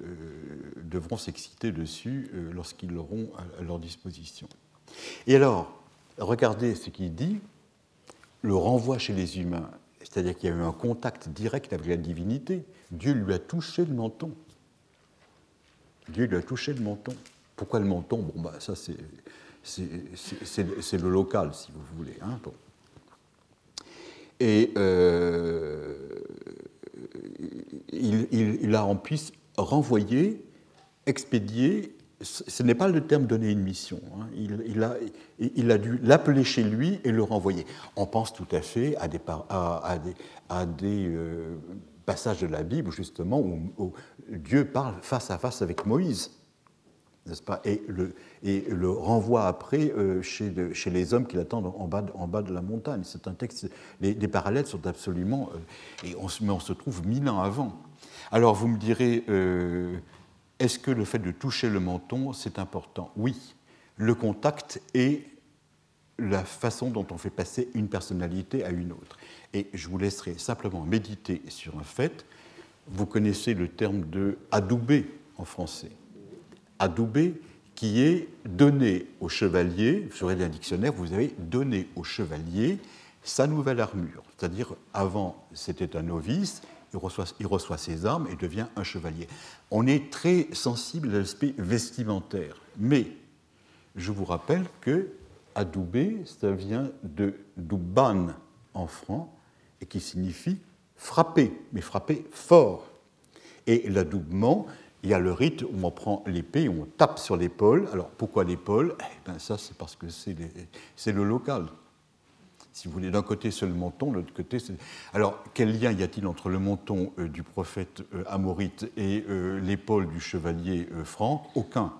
devront s'exciter dessus euh, lorsqu'ils l'auront à, leur disposition. Et alors, regardez ce qu'il dit le renvoi chez les humains, c'est-à-dire qu'il y a eu un contact direct avec la divinité. Dieu lui a touché le menton. Dieu lui a touché le menton. Pourquoi le menton? Bon, bah, ça, c'est c'est le local, si vous voulez. Hein, Et euh, il, a en plus renvoyé, expédié ce n'est pas le terme donner une mission. Hein. Il, a, il, a, dû l'appeler chez lui et le renvoyer. On pense tout à fait à des euh, passages de la Bible, justement, où, Dieu parle face à face avec Moïse, et le, et renvoie après euh, chez, les hommes qui l'attendent en bas, de, la montagne. C'est un texte. Les, parallèles sont absolument. Euh, mais on se trouve mille ans avant. Alors vous me direz est-ce que le fait de toucher le menton, c'est important? Oui. Le contact est la façon dont on fait passer une personnalité à une autre. Et je vous laisserai simplement méditer sur un fait. Vous connaissez le terme de adouber en français. Adouber qui est donné au chevalier, vous aurez un dictionnaire, vous avez donné au chevalier sa nouvelle armure. C'est-à-dire, avant, c'était un novice, il reçoit, ses armes et devient un chevalier. On est très sensible à l'aspect vestimentaire, mais je vous rappelle que adoubé, ça vient de douban en franc, et qui signifie frapper, mais frapper fort. Et l'adoubement, il y a le rite où on prend l'épée et on tape sur l'épaule. Alors pourquoi l'épaule? Eh ben Ça, c'est parce que c'est le local. Si vous voulez, d'un côté c'est le menton, de l'autre côté c'est. Alors, quel lien y a-t-il entre le menton euh, du prophète euh, amorite et euh, l'épaule du chevalier franc Aucun.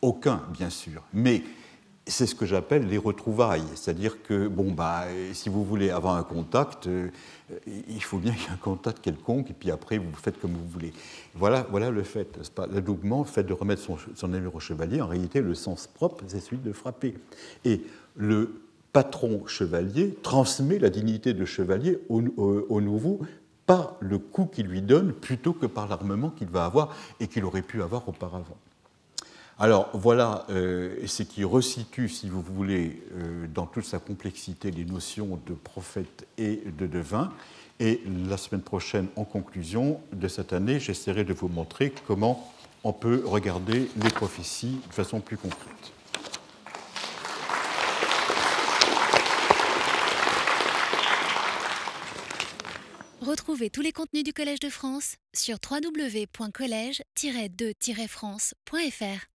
Aucun, bien sûr. Mais c'est ce que j'appelle les retrouvailles. C'est-à-dire que, bon, bah, si vous voulez avoir un contact, il faut bien qu'il y ait un contact quelconque, et puis après, vous faites comme vous voulez. Voilà, voilà le fait, L'adoubement, le fait de remettre son, son au chevalier, en réalité, le sens propre, c'est celui de frapper. Et le patron chevalier transmet la dignité de chevalier au, nouveau par le coup qu'il lui donne plutôt que par l'armement qu'il va avoir et qu'il aurait pu avoir auparavant. Alors voilà euh, ce qui resitue, si vous voulez, euh, dans toute sa complexité les notions de prophète et de devin. Et la semaine prochaine, en conclusion de cette année, j'essaierai de vous montrer comment on peut regarder les prophéties de façon plus concrète. Retrouvez tous les contenus du Collège de France sur www.colège-2-france.fr.